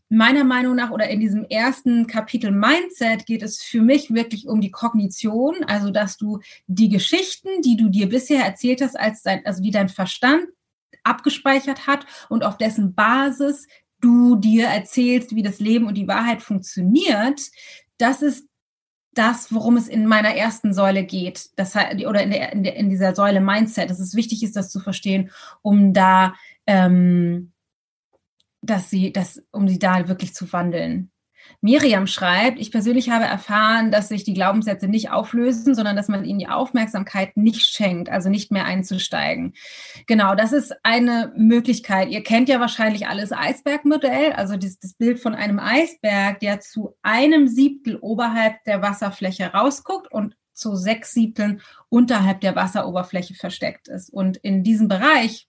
meiner Meinung nach oder in diesem ersten Kapitel Mindset geht es für mich wirklich um die Kognition, also dass du die Geschichten, die du dir bisher erzählt hast, als dein, also die dein Verstand abgespeichert hat und auf dessen Basis du dir erzählst, wie das Leben und die Wahrheit funktioniert, das ist das, worum es in meiner ersten Säule geht, das, oder in, der, in, der, in dieser Säule Mindset, dass es wichtig ist, das zu verstehen, um da ähm, dass sie, das, um sie da wirklich zu wandeln. Miriam schreibt, ich persönlich habe erfahren, dass sich die Glaubenssätze nicht auflösen, sondern dass man ihnen die Aufmerksamkeit nicht schenkt, also nicht mehr einzusteigen. Genau, das ist eine Möglichkeit. Ihr kennt ja wahrscheinlich alles Eisbergmodell, also das, das Bild von einem Eisberg, der zu einem Siebtel oberhalb der Wasserfläche rausguckt und zu sechs Siebteln unterhalb der Wasseroberfläche versteckt ist. Und in diesem Bereich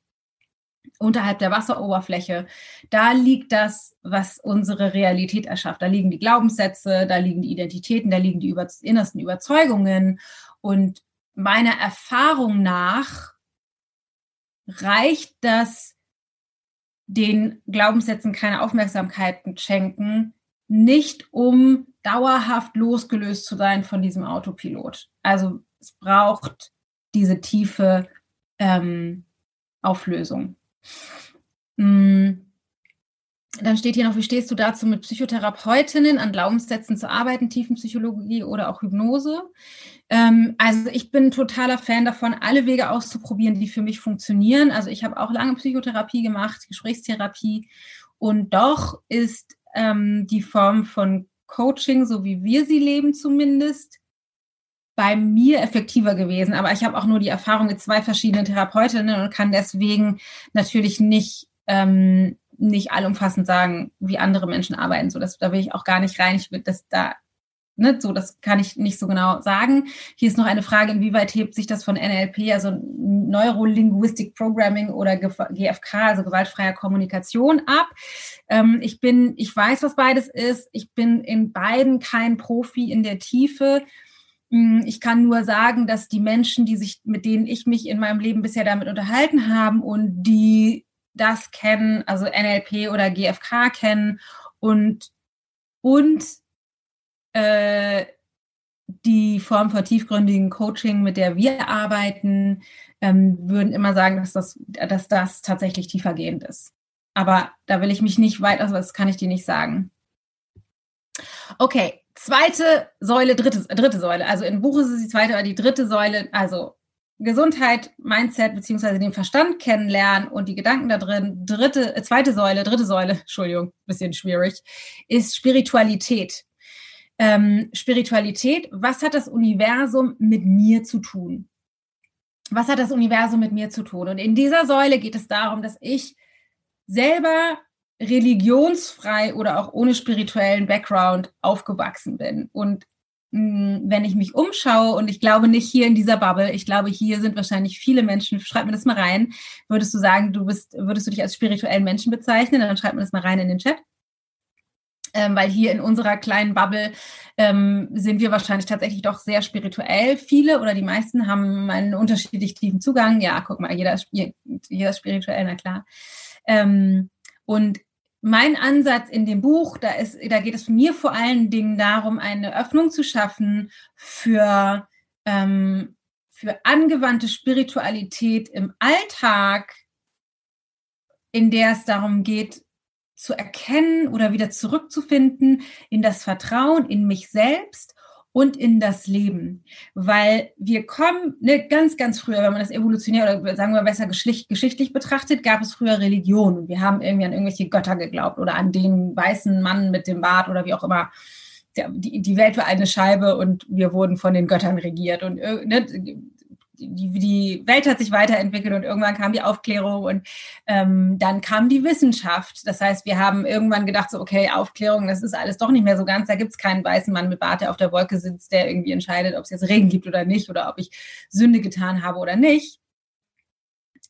unterhalb der Wasseroberfläche, da liegt das, was unsere Realität erschafft. Da liegen die Glaubenssätze, da liegen die Identitäten, da liegen die über innersten Überzeugungen. Und meiner Erfahrung nach reicht das, den Glaubenssätzen keine Aufmerksamkeit schenken, nicht um dauerhaft losgelöst zu sein von diesem Autopilot. Also es braucht diese tiefe ähm, Auflösung. Mm. Dann steht hier noch, wie stehst du dazu, mit Psychotherapeutinnen an Glaubenssätzen zu arbeiten, Tiefenpsychologie oder auch Hypnose? Ähm, also ich bin totaler Fan davon, alle Wege auszuprobieren, die für mich funktionieren. Also ich habe auch lange Psychotherapie gemacht, Gesprächstherapie und doch ist ähm, die Form von Coaching, so wie wir sie leben zumindest, bei mir effektiver gewesen. Aber ich habe auch nur die Erfahrung mit zwei verschiedenen Therapeutinnen und kann deswegen natürlich nicht, ähm, nicht allumfassend sagen, wie andere Menschen arbeiten. So, das, da will ich auch gar nicht rein. Ich will das da, ne, so, das kann ich nicht so genau sagen. Hier ist noch eine Frage, inwieweit hebt sich das von NLP, also Neurolinguistic Programming oder GFK, also gewaltfreier Kommunikation ab? Ähm, ich bin, ich weiß, was beides ist. Ich bin in beiden kein Profi in der Tiefe. Hm, ich kann nur sagen, dass die Menschen, die sich, mit denen ich mich in meinem Leben bisher damit unterhalten haben und die das kennen, also NLP oder GFK kennen und, und äh, die Form von tiefgründigen Coaching, mit der wir arbeiten, ähm, würden immer sagen, dass das, dass das tatsächlich tiefergehend ist. Aber da will ich mich nicht weit, also das kann ich dir nicht sagen. Okay, Zweite Säule, dritte, dritte Säule. Also im Buch ist es die zweite, aber die dritte Säule, also Gesundheit, Mindset beziehungsweise den Verstand kennenlernen und die Gedanken da drin. Dritte, äh, zweite Säule, dritte Säule, [LAUGHS] Entschuldigung, bisschen schwierig, ist Spiritualität. Ähm, Spiritualität, was hat das Universum mit mir zu tun? Was hat das Universum mit mir zu tun? Und in dieser Säule geht es darum, dass ich selber religionsfrei oder auch ohne spirituellen Background aufgewachsen bin. Und mh, wenn ich mich umschaue, und ich glaube nicht hier in dieser Bubble, ich glaube, hier sind wahrscheinlich viele Menschen, schreib mir das mal rein, würdest du sagen, du bist, würdest du dich als spirituellen Menschen bezeichnen, dann schreib mir das mal rein in den Chat. Ähm, weil hier in unserer kleinen Bubble ähm, sind wir wahrscheinlich tatsächlich doch sehr spirituell. Viele oder die meisten haben einen unterschiedlich tiefen Zugang. Ja, guck mal, jeder ist, jeder ist spirituell, na klar. Ähm, und mein Ansatz in dem Buch, da, ist, da geht es mir vor allen Dingen darum, eine Öffnung zu schaffen für, ähm, für angewandte Spiritualität im Alltag, in der es darum geht, zu erkennen oder wieder zurückzufinden in das Vertrauen in mich selbst und in das Leben. Weil wir kommen, ne, ganz, ganz früher, wenn man das evolutionär oder sagen wir besser geschichtlich betrachtet, gab es früher Religion wir haben irgendwie an irgendwelche Götter geglaubt oder an den weißen Mann mit dem Bart oder wie auch immer. Die, die Welt war eine Scheibe und wir wurden von den Göttern regiert und äh, ne, die, die Welt hat sich weiterentwickelt und irgendwann kam die Aufklärung und ähm, dann kam die Wissenschaft. Das heißt, wir haben irgendwann gedacht, so, okay, Aufklärung, das ist alles doch nicht mehr so ganz. Da gibt es keinen weißen Mann mit Bart, der auf der Wolke sitzt, der irgendwie entscheidet, ob es jetzt Regen gibt oder nicht oder ob ich Sünde getan habe oder nicht.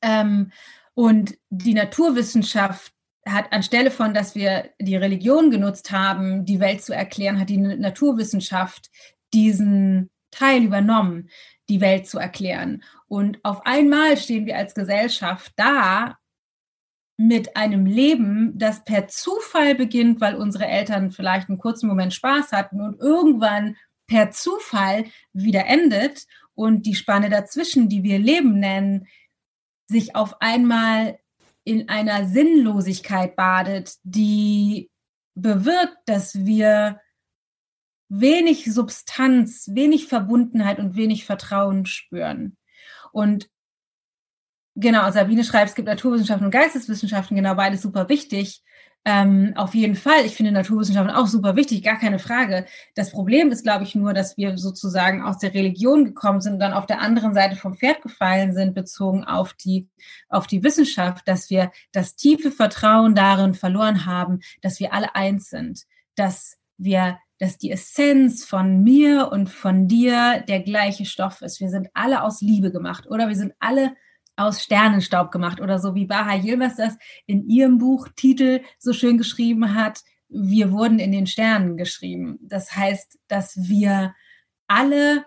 Ähm, und die Naturwissenschaft hat anstelle von, dass wir die Religion genutzt haben, die Welt zu erklären, hat die Naturwissenschaft diesen Teil übernommen die Welt zu erklären. Und auf einmal stehen wir als Gesellschaft da mit einem Leben, das per Zufall beginnt, weil unsere Eltern vielleicht einen kurzen Moment Spaß hatten und irgendwann per Zufall wieder endet und die Spanne dazwischen, die wir Leben nennen, sich auf einmal in einer Sinnlosigkeit badet, die bewirkt, dass wir wenig Substanz, wenig Verbundenheit und wenig Vertrauen spüren. Und genau, Sabine schreibt, es gibt Naturwissenschaften und Geisteswissenschaften, genau beides super wichtig. Ähm, auf jeden Fall, ich finde Naturwissenschaften auch super wichtig, gar keine Frage. Das Problem ist, glaube ich, nur, dass wir sozusagen aus der Religion gekommen sind und dann auf der anderen Seite vom Pferd gefallen sind, bezogen auf die, auf die Wissenschaft, dass wir das tiefe Vertrauen darin verloren haben, dass wir alle eins sind, dass wir dass die Essenz von mir und von dir der gleiche Stoff ist. Wir sind alle aus Liebe gemacht oder wir sind alle aus Sternenstaub gemacht oder so wie Baha Yilmaz das in ihrem Buch Titel so schön geschrieben hat, wir wurden in den Sternen geschrieben. Das heißt, dass wir alle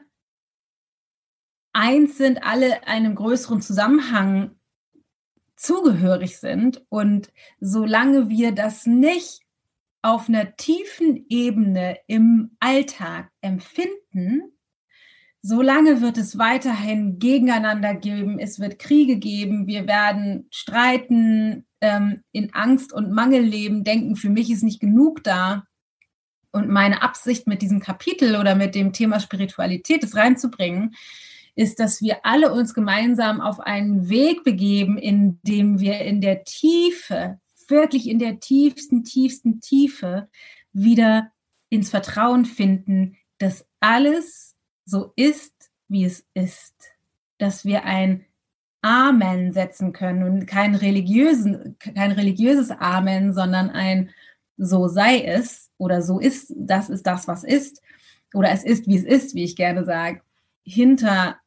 eins sind, alle einem größeren Zusammenhang zugehörig sind. Und solange wir das nicht auf einer tiefen Ebene im Alltag empfinden, solange wird es weiterhin gegeneinander geben, es wird Kriege geben, wir werden streiten, ähm, in Angst und Mangel leben, denken, für mich ist nicht genug da. Und meine Absicht mit diesem Kapitel oder mit dem Thema Spiritualität, es reinzubringen, ist, dass wir alle uns gemeinsam auf einen Weg begeben, in dem wir in der Tiefe wirklich in der tiefsten, tiefsten Tiefe wieder ins Vertrauen finden, dass alles so ist, wie es ist. Dass wir ein Amen setzen können und kein, religiösen, kein religiöses Amen, sondern ein so sei es oder so ist, das ist das, was ist oder es ist, wie es ist, wie ich gerne sage, hinter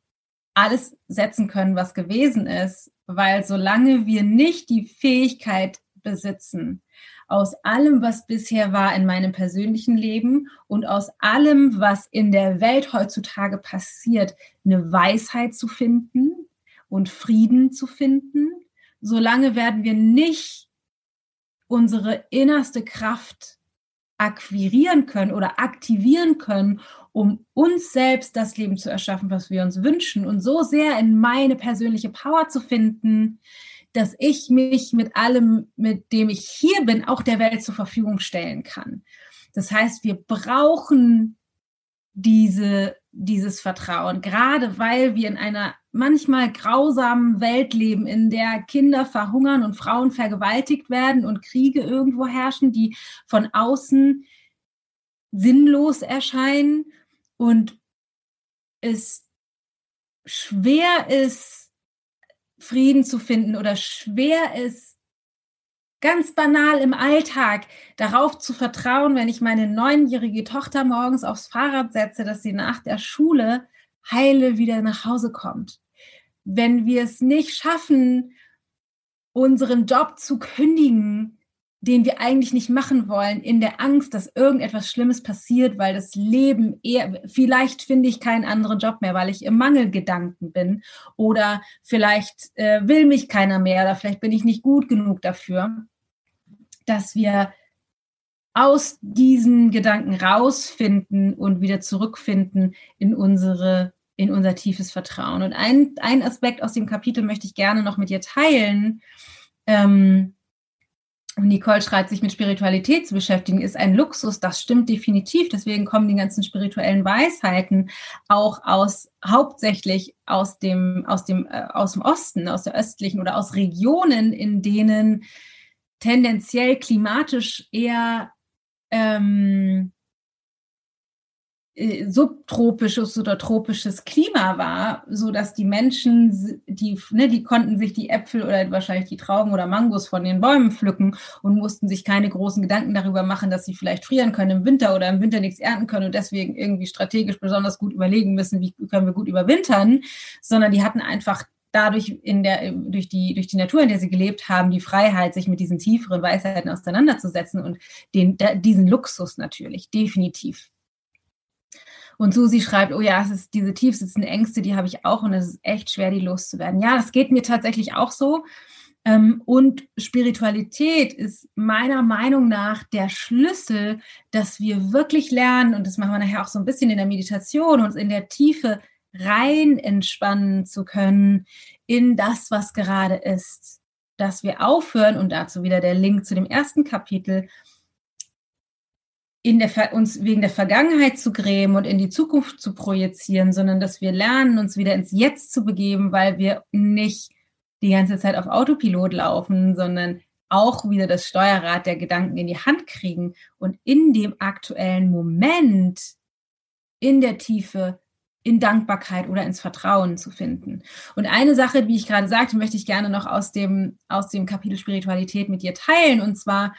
alles setzen können, was gewesen ist, weil solange wir nicht die Fähigkeit besitzen. Aus allem, was bisher war in meinem persönlichen Leben und aus allem, was in der Welt heutzutage passiert, eine Weisheit zu finden und Frieden zu finden, solange werden wir nicht unsere innerste Kraft akquirieren können oder aktivieren können, um uns selbst das Leben zu erschaffen, was wir uns wünschen und so sehr in meine persönliche Power zu finden, dass ich mich mit allem, mit dem ich hier bin, auch der Welt zur Verfügung stellen kann. Das heißt, wir brauchen diese, dieses Vertrauen, gerade weil wir in einer manchmal grausamen Welt leben, in der Kinder verhungern und Frauen vergewaltigt werden und Kriege irgendwo herrschen, die von außen sinnlos erscheinen und es schwer ist, Frieden zu finden oder schwer ist, ganz banal im Alltag darauf zu vertrauen, wenn ich meine neunjährige Tochter morgens aufs Fahrrad setze, dass sie nach der Schule heile wieder nach Hause kommt. Wenn wir es nicht schaffen, unseren Job zu kündigen, den wir eigentlich nicht machen wollen, in der Angst, dass irgendetwas Schlimmes passiert, weil das Leben eher, vielleicht finde ich keinen anderen Job mehr, weil ich im Mangelgedanken bin oder vielleicht äh, will mich keiner mehr oder vielleicht bin ich nicht gut genug dafür, dass wir aus diesen Gedanken rausfinden und wieder zurückfinden in unsere in unser tiefes Vertrauen. Und ein, ein Aspekt aus dem Kapitel möchte ich gerne noch mit dir teilen. Ähm, und Nicole schreibt, sich mit Spiritualität zu beschäftigen, ist ein Luxus. Das stimmt definitiv. Deswegen kommen die ganzen spirituellen Weisheiten auch aus, hauptsächlich aus dem, aus dem, äh, aus dem Osten, aus der östlichen oder aus Regionen, in denen tendenziell klimatisch eher ähm, äh, subtropisches oder tropisches Klima war, so dass die Menschen, die, ne, die konnten sich die Äpfel oder wahrscheinlich die Trauben oder Mangos von den Bäumen pflücken und mussten sich keine großen Gedanken darüber machen, dass sie vielleicht frieren können im Winter oder im Winter nichts ernten können und deswegen irgendwie strategisch besonders gut überlegen müssen, wie können wir gut überwintern, sondern die hatten einfach dadurch in der, durch die, durch die Natur, in der sie gelebt haben, die Freiheit, sich mit diesen tieferen Weisheiten auseinanderzusetzen und den, diesen Luxus natürlich, definitiv. Und Susi schreibt, oh ja, es ist diese tief sitzenden Ängste, die habe ich auch und es ist echt schwer, die loszuwerden. Ja, das geht mir tatsächlich auch so. Ähm, und Spiritualität ist meiner Meinung nach der Schlüssel, dass wir wirklich lernen, und das machen wir nachher auch so ein bisschen in der Meditation, uns in der Tiefe rein entspannen zu können in das, was gerade ist. Dass wir aufhören, und dazu wieder der Link zu dem ersten Kapitel, in der, uns wegen der Vergangenheit zu grämen und in die Zukunft zu projizieren, sondern dass wir lernen, uns wieder ins Jetzt zu begeben, weil wir nicht die ganze Zeit auf Autopilot laufen, sondern auch wieder das Steuerrad der Gedanken in die Hand kriegen und in dem aktuellen Moment in der Tiefe in Dankbarkeit oder ins Vertrauen zu finden. Und eine Sache, wie ich gerade sagte, möchte ich gerne noch aus dem, aus dem Kapitel Spiritualität mit dir teilen. Und zwar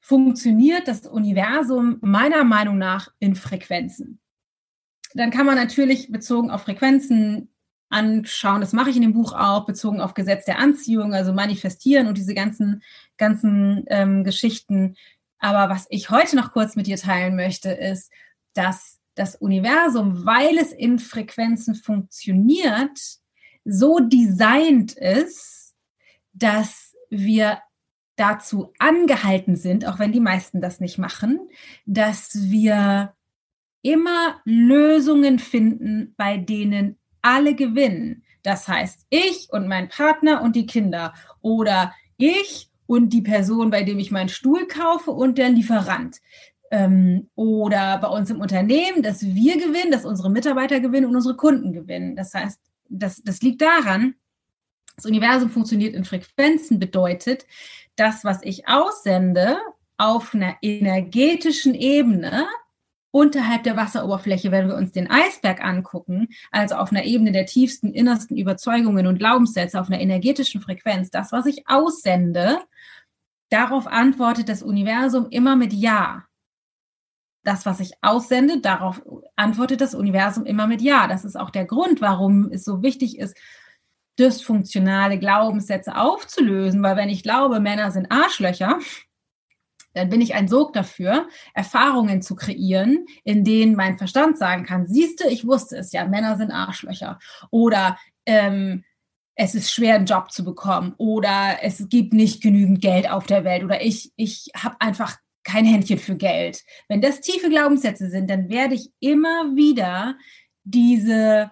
funktioniert das Universum meiner Meinung nach in Frequenzen. Dann kann man natürlich bezogen auf Frequenzen anschauen, das mache ich in dem Buch auch, bezogen auf Gesetz der Anziehung, also manifestieren und diese ganzen, ganzen ähm, Geschichten. Aber was ich heute noch kurz mit dir teilen möchte, ist, dass das Universum, weil es in Frequenzen funktioniert, so designt ist, dass wir dazu angehalten sind, auch wenn die meisten das nicht machen, dass wir immer Lösungen finden, bei denen alle gewinnen. Das heißt, ich und mein Partner und die Kinder oder ich und die Person, bei dem ich meinen Stuhl kaufe und der Lieferant. Ähm, oder bei uns im Unternehmen, dass wir gewinnen, dass unsere Mitarbeiter gewinnen und unsere Kunden gewinnen. Das heißt, das, das liegt daran, das Universum funktioniert in Frequenzen, bedeutet, das, was ich aussende, auf einer energetischen Ebene unterhalb der Wasseroberfläche, wenn wir uns den Eisberg angucken, also auf einer Ebene der tiefsten, innersten Überzeugungen und Glaubenssätze, auf einer energetischen Frequenz, das, was ich aussende, darauf antwortet das Universum immer mit Ja. Das, was ich aussende, darauf antwortet das Universum immer mit Ja. Das ist auch der Grund, warum es so wichtig ist, dysfunktionale Glaubenssätze aufzulösen, weil wenn ich glaube, Männer sind Arschlöcher, dann bin ich ein Sog dafür, Erfahrungen zu kreieren, in denen mein Verstand sagen kann, siehst du, ich wusste es ja, Männer sind Arschlöcher. Oder ähm, es ist schwer, einen Job zu bekommen. Oder es gibt nicht genügend Geld auf der Welt. Oder ich, ich habe einfach kein Händchen für Geld. Wenn das tiefe Glaubenssätze sind, dann werde ich immer wieder diese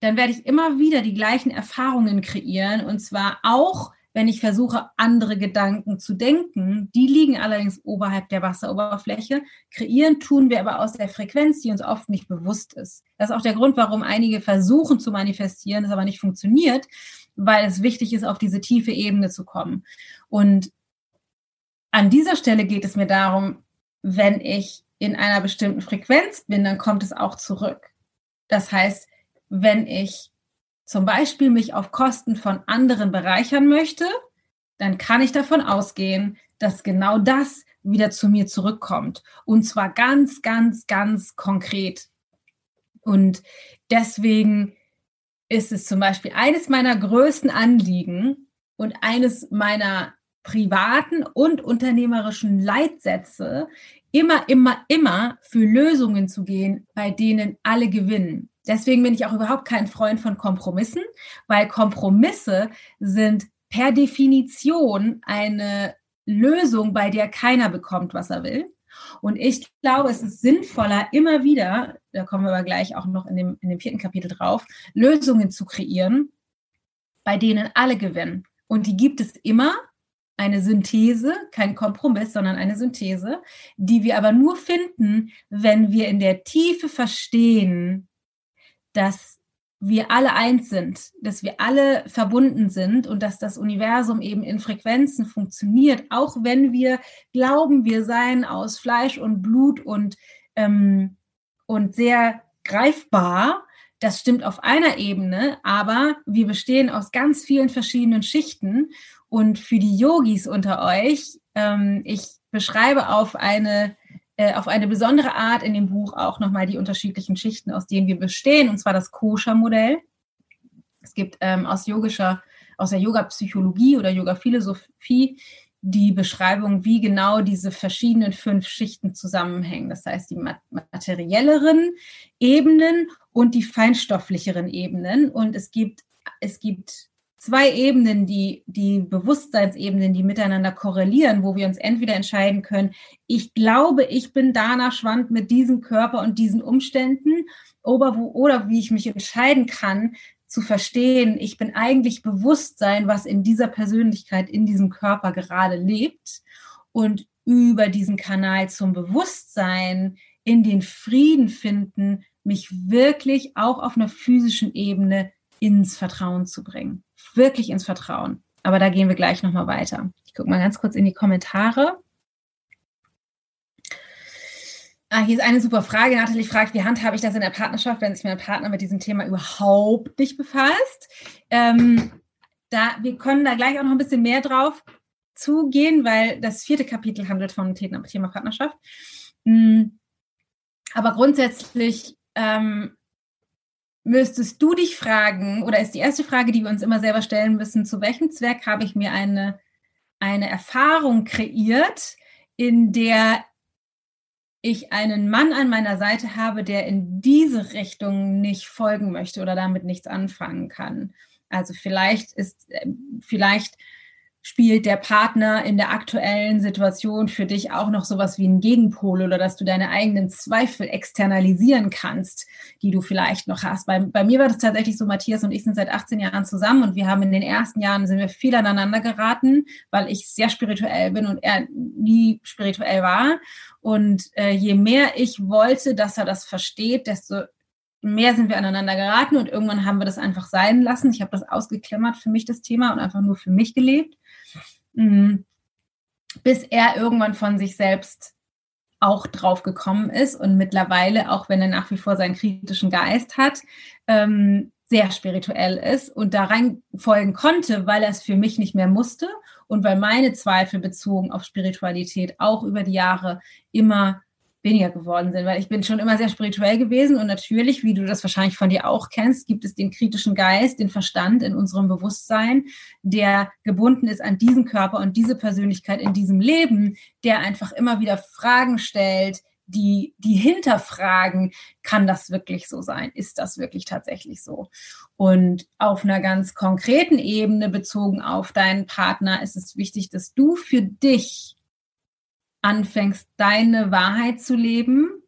dann werde ich immer wieder die gleichen Erfahrungen kreieren und zwar auch, wenn ich versuche, andere Gedanken zu denken. Die liegen allerdings oberhalb der Wasseroberfläche. Kreieren tun wir aber aus der Frequenz, die uns oft nicht bewusst ist. Das ist auch der Grund, warum einige versuchen zu manifestieren, es aber nicht funktioniert, weil es wichtig ist, auf diese tiefe Ebene zu kommen. Und an dieser Stelle geht es mir darum, wenn ich in einer bestimmten Frequenz bin, dann kommt es auch zurück. Das heißt, wenn ich zum Beispiel mich auf Kosten von anderen bereichern möchte, dann kann ich davon ausgehen, dass genau das wieder zu mir zurückkommt. Und zwar ganz, ganz, ganz konkret. Und deswegen ist es zum Beispiel eines meiner größten Anliegen und eines meiner privaten und unternehmerischen Leitsätze, immer, immer, immer für Lösungen zu gehen, bei denen alle gewinnen. Deswegen bin ich auch überhaupt kein Freund von Kompromissen, weil Kompromisse sind per Definition eine Lösung, bei der keiner bekommt, was er will. Und ich glaube, es ist sinnvoller, immer wieder, da kommen wir aber gleich auch noch in dem, in dem vierten Kapitel drauf, Lösungen zu kreieren, bei denen alle gewinnen. Und die gibt es immer, eine Synthese, kein Kompromiss, sondern eine Synthese, die wir aber nur finden, wenn wir in der Tiefe verstehen, dass wir alle eins sind, dass wir alle verbunden sind und dass das Universum eben in Frequenzen funktioniert, auch wenn wir glauben, wir seien aus Fleisch und Blut und, ähm, und sehr greifbar. Das stimmt auf einer Ebene, aber wir bestehen aus ganz vielen verschiedenen Schichten. Und für die Yogis unter euch, ähm, ich beschreibe auf eine auf eine besondere Art in dem Buch auch nochmal die unterschiedlichen Schichten, aus denen wir bestehen, und zwar das Koscher-Modell. Es gibt ähm, aus yogischer, aus der Yoga-Psychologie oder Yoga-Philosophie die Beschreibung, wie genau diese verschiedenen fünf Schichten zusammenhängen. Das heißt, die materielleren Ebenen und die feinstofflicheren Ebenen. Und es gibt, es gibt zwei Ebenen, die, die Bewusstseinsebenen, die miteinander korrelieren, wo wir uns entweder entscheiden können, ich glaube, ich bin Dana Schwand mit diesem Körper und diesen Umständen, oder, wo, oder wie ich mich entscheiden kann, zu verstehen, ich bin eigentlich Bewusstsein, was in dieser Persönlichkeit, in diesem Körper gerade lebt und über diesen Kanal zum Bewusstsein in den Frieden finden, mich wirklich auch auf einer physischen Ebene ins Vertrauen zu bringen wirklich ins Vertrauen. Aber da gehen wir gleich nochmal weiter. Ich gucke mal ganz kurz in die Kommentare. Ah, hier ist eine super Frage. Nathalie fragt, wie handhabe ich das in der Partnerschaft, wenn sich mein Partner mit diesem Thema überhaupt nicht befasst? Ähm, da, wir können da gleich auch noch ein bisschen mehr drauf zugehen, weil das vierte Kapitel handelt von Thema Partnerschaft. Hm, aber grundsätzlich ähm, müsstest du dich fragen, oder ist die erste Frage, die wir uns immer selber stellen müssen, zu welchem Zweck habe ich mir eine, eine Erfahrung kreiert, in der ich einen Mann an meiner Seite habe, der in diese Richtung nicht folgen möchte oder damit nichts anfangen kann. Also vielleicht ist, äh, vielleicht spielt der Partner in der aktuellen Situation für dich auch noch sowas wie ein Gegenpol oder dass du deine eigenen Zweifel externalisieren kannst, die du vielleicht noch hast. Bei, bei mir war das tatsächlich so, Matthias und ich sind seit 18 Jahren zusammen und wir haben in den ersten Jahren sind wir viel aneinander geraten, weil ich sehr spirituell bin und er nie spirituell war. Und äh, je mehr ich wollte, dass er das versteht, desto mehr sind wir aneinander geraten und irgendwann haben wir das einfach sein lassen. Ich habe das ausgeklammert für mich, das Thema, und einfach nur für mich gelebt. Mhm. Bis er irgendwann von sich selbst auch drauf gekommen ist und mittlerweile, auch wenn er nach wie vor seinen kritischen Geist hat, ähm, sehr spirituell ist und da rein folgen konnte, weil er es für mich nicht mehr musste und weil meine Zweifel bezogen auf Spiritualität auch über die Jahre immer weniger geworden sind, weil ich bin schon immer sehr spirituell gewesen und natürlich, wie du das wahrscheinlich von dir auch kennst, gibt es den kritischen Geist, den Verstand in unserem Bewusstsein, der gebunden ist an diesen Körper und diese Persönlichkeit in diesem Leben, der einfach immer wieder Fragen stellt, die, die hinterfragen, kann das wirklich so sein? Ist das wirklich tatsächlich so? Und auf einer ganz konkreten Ebene bezogen auf deinen Partner ist es wichtig, dass du für dich anfängst, deine Wahrheit zu leben.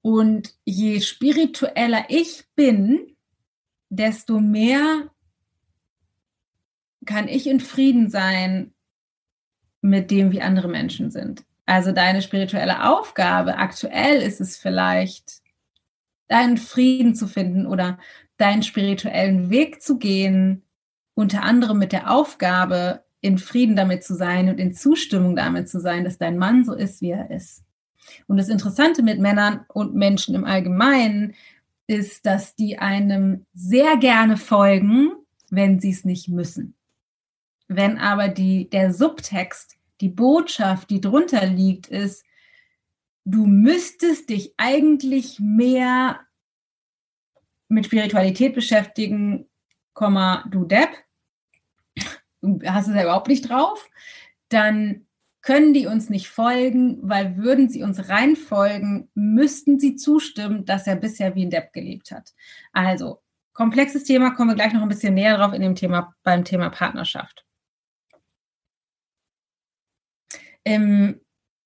Und je spiritueller ich bin, desto mehr kann ich in Frieden sein mit dem, wie andere Menschen sind. Also deine spirituelle Aufgabe aktuell ist es vielleicht, deinen Frieden zu finden oder deinen spirituellen Weg zu gehen, unter anderem mit der Aufgabe, in Frieden damit zu sein und in Zustimmung damit zu sein, dass dein Mann so ist, wie er ist. Und das Interessante mit Männern und Menschen im Allgemeinen ist, dass die einem sehr gerne folgen, wenn sie es nicht müssen. Wenn aber die, der Subtext, die Botschaft, die drunter liegt, ist, du müsstest dich eigentlich mehr mit Spiritualität beschäftigen, du Depp, hast es ja überhaupt nicht drauf, dann können die uns nicht folgen, weil würden sie uns reinfolgen, müssten sie zustimmen, dass er bisher wie ein Depp gelebt hat. Also, komplexes Thema, kommen wir gleich noch ein bisschen näher drauf in dem Thema, beim Thema Partnerschaft. Ähm,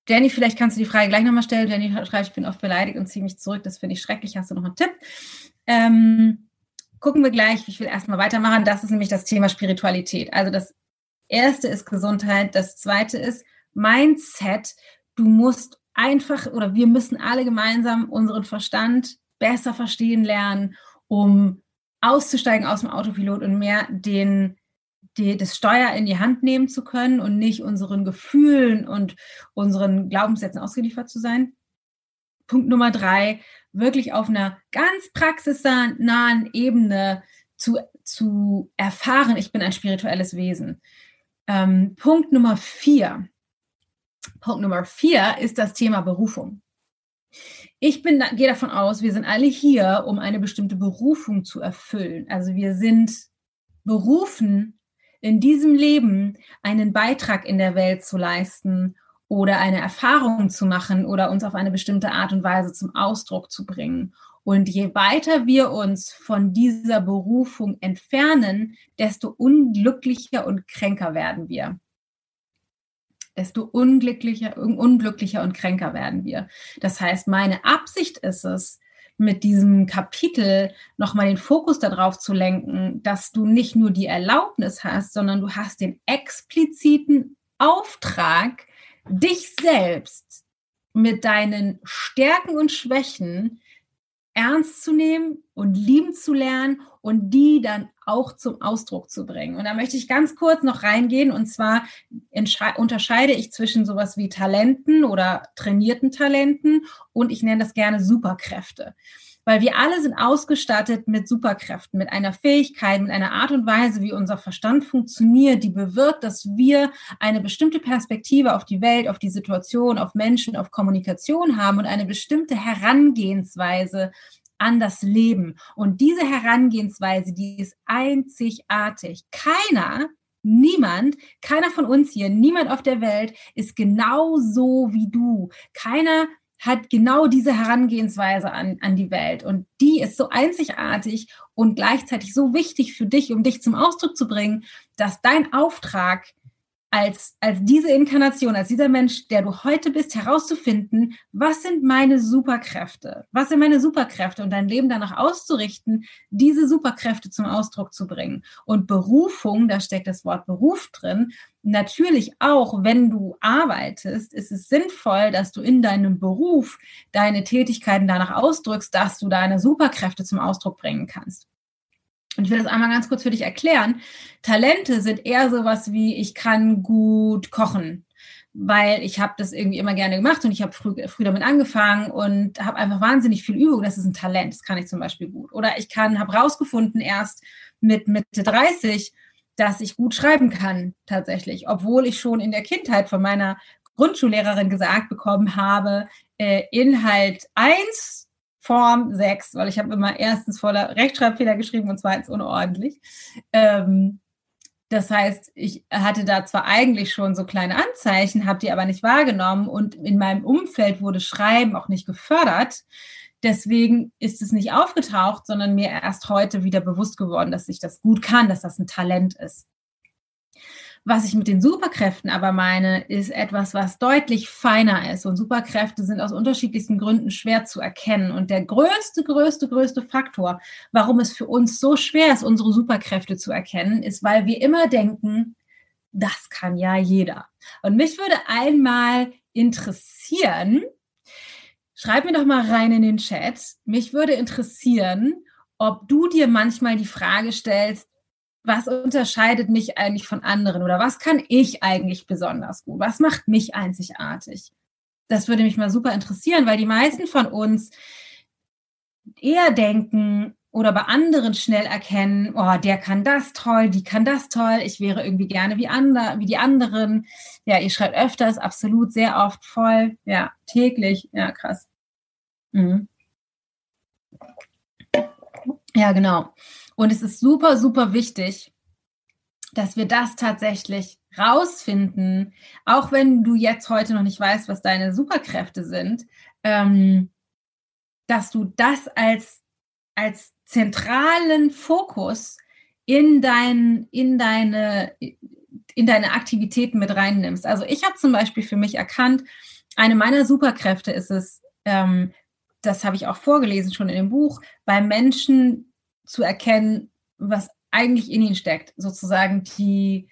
Jenny, vielleicht kannst du die Frage gleich nochmal stellen. Jenny schreibt, ich bin oft beleidigt und ziehe mich zurück. Das finde ich schrecklich. Hast du noch einen Tipp? Ähm, gucken wir gleich. Ich will erstmal weitermachen. Das ist nämlich das Thema Spiritualität. Also das erste ist Gesundheit. Das zweite ist Mindset. Du musst einfach oder wir müssen alle gemeinsam unseren Verstand besser verstehen lernen, um auszusteigen aus dem Autopilot und mehr den die, das Steuer in die Hand nehmen zu können und nicht unseren Gefühlen und unseren Glaubenssätzen ausgeliefert zu sein. Punkt Nummer drei, wirklich auf einer ganz praxisnahen Ebene zu, zu erfahren, ich bin ein spirituelles Wesen. Ähm, Punkt Nummer vier. Punkt Nummer vier ist das Thema Berufung. Ich bin, gehe davon aus, wir sind alle hier, um eine bestimmte Berufung zu erfüllen. Also wir sind berufen, in diesem Leben einen Beitrag in der Welt zu leisten oder eine Erfahrung zu machen oder uns auf eine bestimmte Art und Weise zum Ausdruck zu bringen. Und je weiter wir uns von dieser Berufung entfernen, desto unglücklicher und kränker werden wir. Desto unglücklicher, unglücklicher und kränker werden wir. Das heißt, meine Absicht ist es, mit diesem Kapitel nochmal den Fokus darauf zu lenken, dass du nicht nur die Erlaubnis hast, sondern du hast den expliziten Auftrag, dich selbst mit deinen Stärken und Schwächen ernst zu nehmen und lieben zu lernen und die dann auch zum Ausdruck zu bringen. Und da möchte ich ganz kurz noch reingehen und zwar unterscheide ich zwischen sowas wie Talenten oder trainierten Talenten und ich nenne das gerne Superkräfte weil wir alle sind ausgestattet mit Superkräften, mit einer Fähigkeit, mit einer Art und Weise, wie unser Verstand funktioniert, die bewirkt, dass wir eine bestimmte Perspektive auf die Welt, auf die Situation, auf Menschen, auf Kommunikation haben und eine bestimmte Herangehensweise an das Leben. Und diese Herangehensweise, die ist einzigartig. Keiner Niemand, keiner von uns hier, niemand auf der Welt ist genau so wie du. Keiner hat genau diese Herangehensweise an, an die Welt. Und die ist so einzigartig und gleichzeitig so wichtig für dich, um dich zum Ausdruck zu bringen, dass dein Auftrag als, als diese Inkarnation, als dieser Mensch, der du heute bist, herauszufinden, was sind meine Superkräfte? Was sind meine Superkräfte? Und dein Leben danach auszurichten, diese Superkräfte zum Ausdruck zu bringen. Und Berufung, da steckt das Wort Beruf drin, natürlich auch, wenn du arbeitest, ist es sinnvoll, dass du in deinem Beruf deine Tätigkeiten danach ausdrückst, dass du deine Superkräfte zum Ausdruck bringen kannst. Und ich will das einmal ganz kurz für dich erklären. Talente sind eher sowas wie, ich kann gut kochen, weil ich habe das irgendwie immer gerne gemacht und ich habe früh, früh damit angefangen und habe einfach wahnsinnig viel Übung. Das ist ein Talent, das kann ich zum Beispiel gut. Oder ich kann, habe rausgefunden erst mit Mitte 30, dass ich gut schreiben kann tatsächlich, obwohl ich schon in der Kindheit von meiner Grundschullehrerin gesagt bekommen habe, äh, Inhalt 1 Form 6, weil ich habe immer erstens voller Rechtschreibfehler geschrieben und zweitens unordentlich. Ähm, das heißt, ich hatte da zwar eigentlich schon so kleine Anzeichen, habe die aber nicht wahrgenommen und in meinem Umfeld wurde Schreiben auch nicht gefördert. Deswegen ist es nicht aufgetaucht, sondern mir erst heute wieder bewusst geworden, dass ich das gut kann, dass das ein Talent ist. Was ich mit den Superkräften aber meine, ist etwas, was deutlich feiner ist. Und Superkräfte sind aus unterschiedlichsten Gründen schwer zu erkennen. Und der größte, größte, größte Faktor, warum es für uns so schwer ist, unsere Superkräfte zu erkennen, ist, weil wir immer denken, das kann ja jeder. Und mich würde einmal interessieren, schreib mir doch mal rein in den Chat, mich würde interessieren, ob du dir manchmal die Frage stellst, was unterscheidet mich eigentlich von anderen oder was kann ich eigentlich besonders gut? Was macht mich einzigartig? Das würde mich mal super interessieren, weil die meisten von uns eher denken, oder bei anderen schnell erkennen, oh, der kann das toll, die kann das toll, ich wäre irgendwie gerne wie, ander, wie die anderen. Ja, ihr schreibt öfters, absolut, sehr oft voll, ja, täglich, ja, krass. Mhm. Ja, genau. Und es ist super, super wichtig, dass wir das tatsächlich rausfinden, auch wenn du jetzt heute noch nicht weißt, was deine Superkräfte sind, ähm, dass du das als, als zentralen Fokus in, dein, in, deine, in deine Aktivitäten mit reinnimmst. Also ich habe zum Beispiel für mich erkannt, eine meiner Superkräfte ist es, ähm, das habe ich auch vorgelesen schon in dem Buch, bei Menschen zu erkennen, was eigentlich in ihnen steckt, sozusagen die,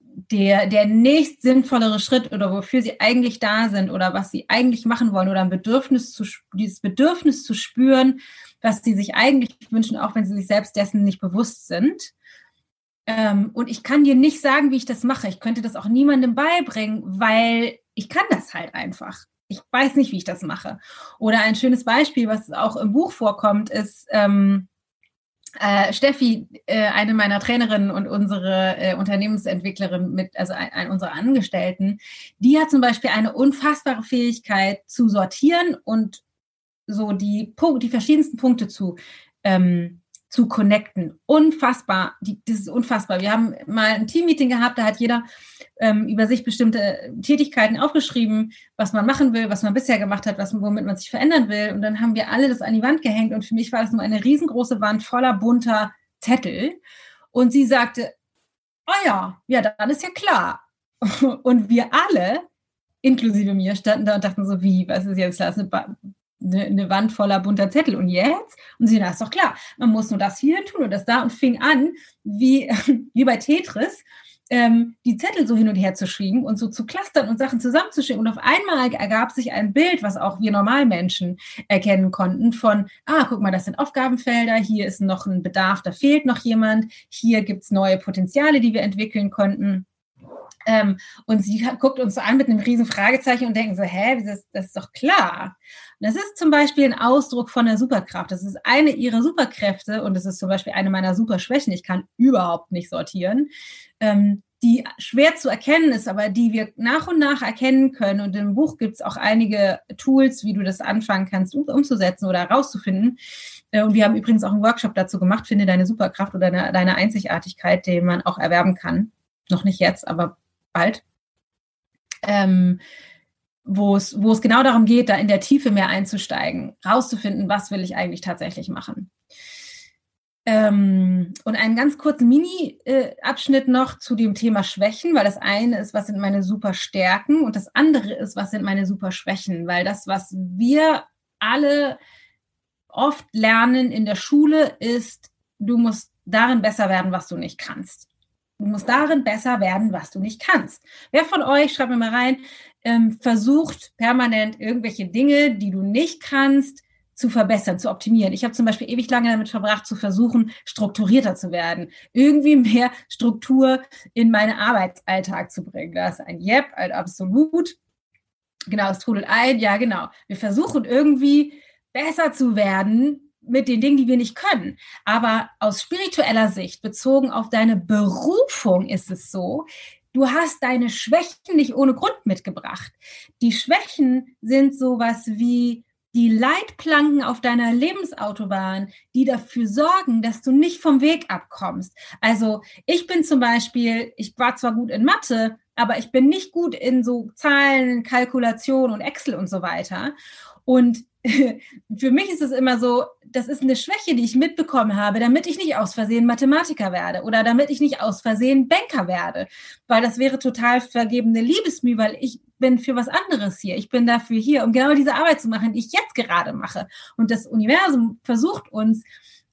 der, der nächst sinnvollere Schritt oder wofür sie eigentlich da sind oder was sie eigentlich machen wollen oder ein Bedürfnis zu, dieses Bedürfnis zu spüren, was sie sich eigentlich wünschen, auch wenn sie sich selbst dessen nicht bewusst sind. Ähm, und ich kann dir nicht sagen, wie ich das mache. Ich könnte das auch niemandem beibringen, weil ich kann das halt einfach. Ich weiß nicht, wie ich das mache. Oder ein schönes Beispiel, was auch im Buch vorkommt, ist, ähm, äh, Steffi, äh, eine meiner Trainerinnen und unsere äh, Unternehmensentwicklerin mit, also ein, ein, unserer Angestellten, die hat zum Beispiel eine unfassbare Fähigkeit zu sortieren und so die, die verschiedensten Punkte zu, ähm, zu connecten. Unfassbar. Die, das ist unfassbar. Wir haben mal ein Teammeeting gehabt, da hat jeder ähm, über sich bestimmte Tätigkeiten aufgeschrieben, was man machen will, was man bisher gemacht hat, was, womit man sich verändern will. Und dann haben wir alle das an die Wand gehängt und für mich war das nur eine riesengroße Wand voller bunter Zettel. Und sie sagte, oh ja, ja, dann ist ja klar. [LAUGHS] Und wir alle, inklusive mir, standen da und dachten so, wie, was ist jetzt das? Eine, eine, eine Wand voller bunter Zettel. Und jetzt? Und sie, na, ist doch klar, man muss nur das hier tun und das da und fing an, wie, [LAUGHS] wie bei Tetris, ähm, die Zettel so hin und her zu schieben und so zu clustern und Sachen zusammenzuschicken. Und auf einmal ergab sich ein Bild, was auch wir Normalmenschen erkennen konnten, von, ah, guck mal, das sind Aufgabenfelder, hier ist noch ein Bedarf, da fehlt noch jemand, hier gibt's neue Potenziale, die wir entwickeln konnten. Ähm, und sie guckt uns so an mit einem riesen Fragezeichen und denken so, hä, das, das ist doch klar. Und das ist zum Beispiel ein Ausdruck von der Superkraft. Das ist eine ihrer Superkräfte und das ist zum Beispiel eine meiner Superschwächen. Ich kann überhaupt nicht sortieren. Ähm, die schwer zu erkennen ist, aber die wir nach und nach erkennen können. Und im Buch gibt es auch einige Tools, wie du das anfangen kannst, um, umzusetzen oder herauszufinden. Äh, und wir haben übrigens auch einen Workshop dazu gemacht, finde deine Superkraft oder deine, deine Einzigartigkeit, den man auch erwerben kann. Noch nicht jetzt, aber bald. Ähm, wo es, wo es genau darum geht, da in der Tiefe mehr einzusteigen, rauszufinden, was will ich eigentlich tatsächlich machen. Ähm, und einen ganz kurzen Mini-Abschnitt noch zu dem Thema Schwächen, weil das eine ist, was sind meine super Stärken und das andere ist, was sind meine super Schwächen, weil das, was wir alle oft lernen in der Schule, ist, du musst darin besser werden, was du nicht kannst. Du musst darin besser werden, was du nicht kannst. Wer von euch, schreibt mir mal rein, ähm, versucht permanent irgendwelche Dinge, die du nicht kannst, zu verbessern, zu optimieren. Ich habe zum Beispiel ewig lange damit verbracht, zu versuchen, strukturierter zu werden, irgendwie mehr Struktur in meinen Arbeitsalltag zu bringen. Das ist ein Yep, ein absolut. Genau, es trudelt ein. Ja, genau. Wir versuchen irgendwie besser zu werden mit den Dingen, die wir nicht können. Aber aus spiritueller Sicht, bezogen auf deine Berufung, ist es so, du hast deine Schwächen nicht ohne Grund mitgebracht. Die Schwächen sind sowas wie die Leitplanken auf deiner Lebensautobahn, die dafür sorgen, dass du nicht vom Weg abkommst. Also ich bin zum Beispiel, ich war zwar gut in Mathe, aber ich bin nicht gut in so Zahlen, Kalkulation und Excel und so weiter. Und [LAUGHS] für mich ist es immer so, das ist eine Schwäche, die ich mitbekommen habe, damit ich nicht aus Versehen Mathematiker werde oder damit ich nicht aus Versehen Banker werde, weil das wäre total vergebene Liebesmühe, weil ich bin für was anderes hier. Ich bin dafür hier, um genau diese Arbeit zu machen, die ich jetzt gerade mache. Und das Universum versucht uns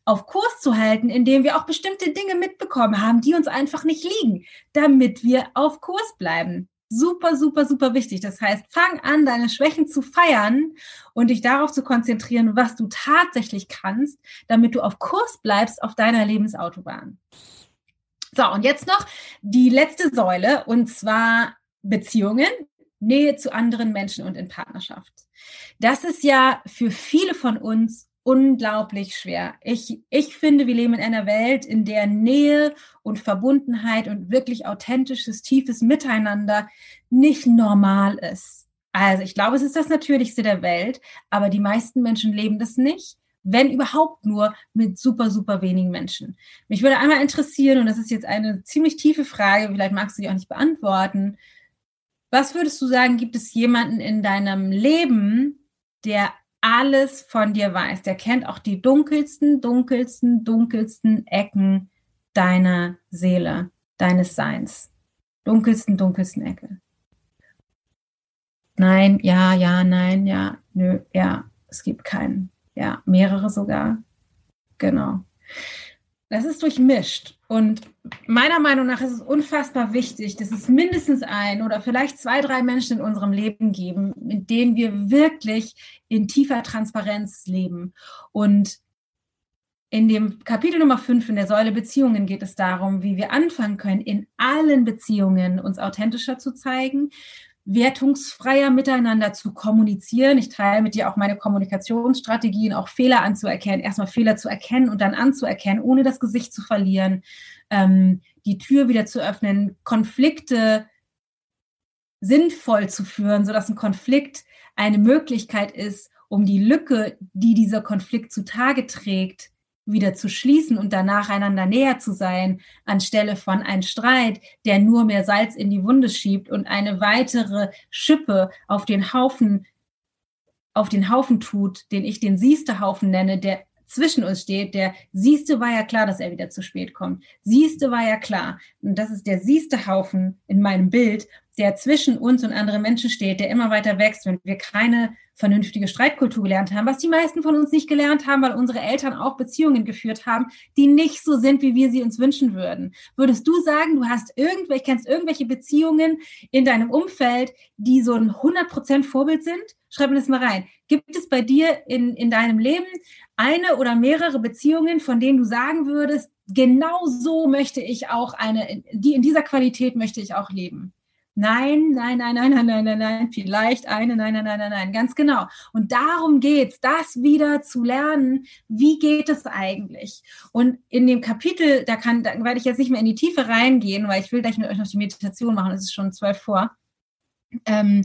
auf Kurs zu halten, indem wir auch bestimmte Dinge mitbekommen haben, die uns einfach nicht liegen, damit wir auf Kurs bleiben super, super, super wichtig. Das heißt, fang an, deine Schwächen zu feiern und dich darauf zu konzentrieren, was du tatsächlich kannst, damit du auf Kurs bleibst auf deiner Lebensautobahn. So, und jetzt noch die letzte Säule, und zwar Beziehungen, Nähe zu anderen Menschen und in Partnerschaft. Das ist ja für viele von uns unglaublich schwer. Ich, ich finde, wir leben in einer Welt, in der Nähe und Verbundenheit und wirklich authentisches, tiefes Miteinander nicht normal ist. Also ich glaube, es ist das Natürlichste der Welt, aber die meisten Menschen leben das nicht, wenn überhaupt nur mit super, super wenigen Menschen. Mich würde einmal interessieren, und das ist jetzt eine ziemlich tiefe Frage, vielleicht magst du die auch nicht beantworten. Was würdest du sagen, gibt es jemanden in deinem Leben, der alles von dir weiß. Der kennt auch die dunkelsten, dunkelsten, dunkelsten Ecken deiner Seele, deines Seins. Dunkelsten, dunkelsten Ecke. Nein, ja, ja, nein, ja, nö, ja, es gibt keinen. Ja, mehrere sogar. Genau. Das ist durchmischt. Und meiner Meinung nach ist es unfassbar wichtig, dass es mindestens ein oder vielleicht zwei, drei Menschen in unserem Leben geben, mit denen wir wirklich in tiefer Transparenz leben. Und in dem Kapitel Nummer 5 in der Säule Beziehungen geht es darum, wie wir anfangen können, in allen Beziehungen uns authentischer zu zeigen, wertungsfreier miteinander zu kommunizieren. Ich teile mit dir auch meine Kommunikationsstrategien, auch Fehler anzuerkennen, erstmal Fehler zu erkennen und dann anzuerkennen, ohne das Gesicht zu verlieren, ähm, die Tür wieder zu öffnen, Konflikte sinnvoll zu führen, sodass ein Konflikt eine Möglichkeit ist, um die Lücke, die dieser Konflikt zutage trägt, wieder zu schließen und danach einander näher zu sein, anstelle von einem Streit, der nur mehr Salz in die Wunde schiebt und eine weitere Schippe auf den Haufen, auf den Haufen tut, den ich den siehste Haufen nenne, der zwischen uns steht, der siehste war ja klar, dass er wieder zu spät kommt. Siehste war ja klar. Und das ist der siehste Haufen in meinem Bild der zwischen uns und anderen Menschen steht, der immer weiter wächst, wenn wir keine vernünftige Streitkultur gelernt haben, was die meisten von uns nicht gelernt haben, weil unsere Eltern auch Beziehungen geführt haben, die nicht so sind, wie wir sie uns wünschen würden. Würdest du sagen, du hast irgendwelche, kennst irgendwelche Beziehungen in deinem Umfeld, die so ein 100% Vorbild sind? Schreib mir das mal rein. Gibt es bei dir in, in deinem Leben eine oder mehrere Beziehungen, von denen du sagen würdest, genau so möchte ich auch eine, die in dieser Qualität möchte ich auch leben? Nein, nein, nein, nein, nein, nein, nein, nein, vielleicht eine, nein, nein, nein, nein, nein, ganz genau. Und darum geht's, das wieder zu lernen. Wie geht es eigentlich? Und in dem Kapitel, da kann, da werde ich jetzt nicht mehr in die Tiefe reingehen, weil ich will gleich mit euch noch die Meditation machen. Es ist schon zwölf vor. Ähm,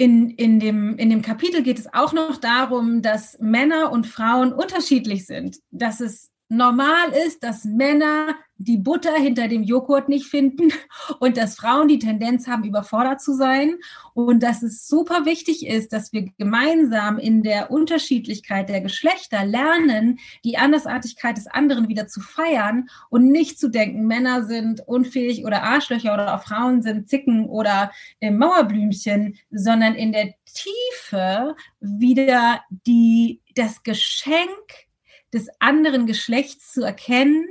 in, in, dem, in dem Kapitel geht es auch noch darum, dass Männer und Frauen unterschiedlich sind, dass es normal ist, dass Männer die Butter hinter dem Joghurt nicht finden [LAUGHS] und dass Frauen die Tendenz haben, überfordert zu sein. Und dass es super wichtig ist, dass wir gemeinsam in der Unterschiedlichkeit der Geschlechter lernen, die Andersartigkeit des anderen wieder zu feiern und nicht zu denken, Männer sind unfähig oder Arschlöcher oder Frauen sind Zicken oder äh, Mauerblümchen, sondern in der Tiefe wieder die, das Geschenk des anderen Geschlechts zu erkennen,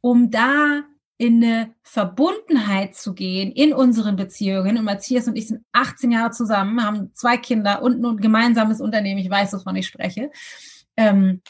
um da in eine Verbundenheit zu gehen in unseren Beziehungen. Und Matthias und ich sind 18 Jahre zusammen, haben zwei Kinder und ein gemeinsames Unternehmen. Ich weiß, wovon ich spreche. Ähm,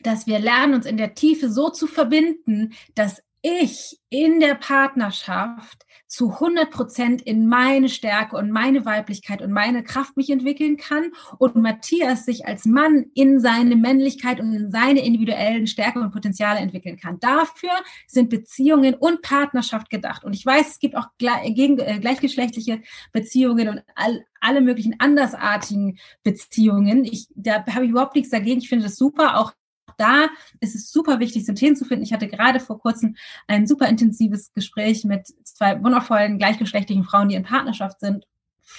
dass wir lernen, uns in der Tiefe so zu verbinden, dass ich in der Partnerschaft zu 100 Prozent in meine Stärke und meine Weiblichkeit und meine Kraft mich entwickeln kann und Matthias sich als Mann in seine Männlichkeit und in seine individuellen Stärke und Potenziale entwickeln kann. Dafür sind Beziehungen und Partnerschaft gedacht. Und ich weiß, es gibt auch äh, gleichgeschlechtliche Beziehungen und all, alle möglichen andersartigen Beziehungen. Ich, da habe ich überhaupt nichts dagegen. Ich finde das super. Auch da ist es super wichtig, Synthesen zu finden. Ich hatte gerade vor kurzem ein super intensives Gespräch mit zwei wundervollen gleichgeschlechtlichen Frauen, die in Partnerschaft sind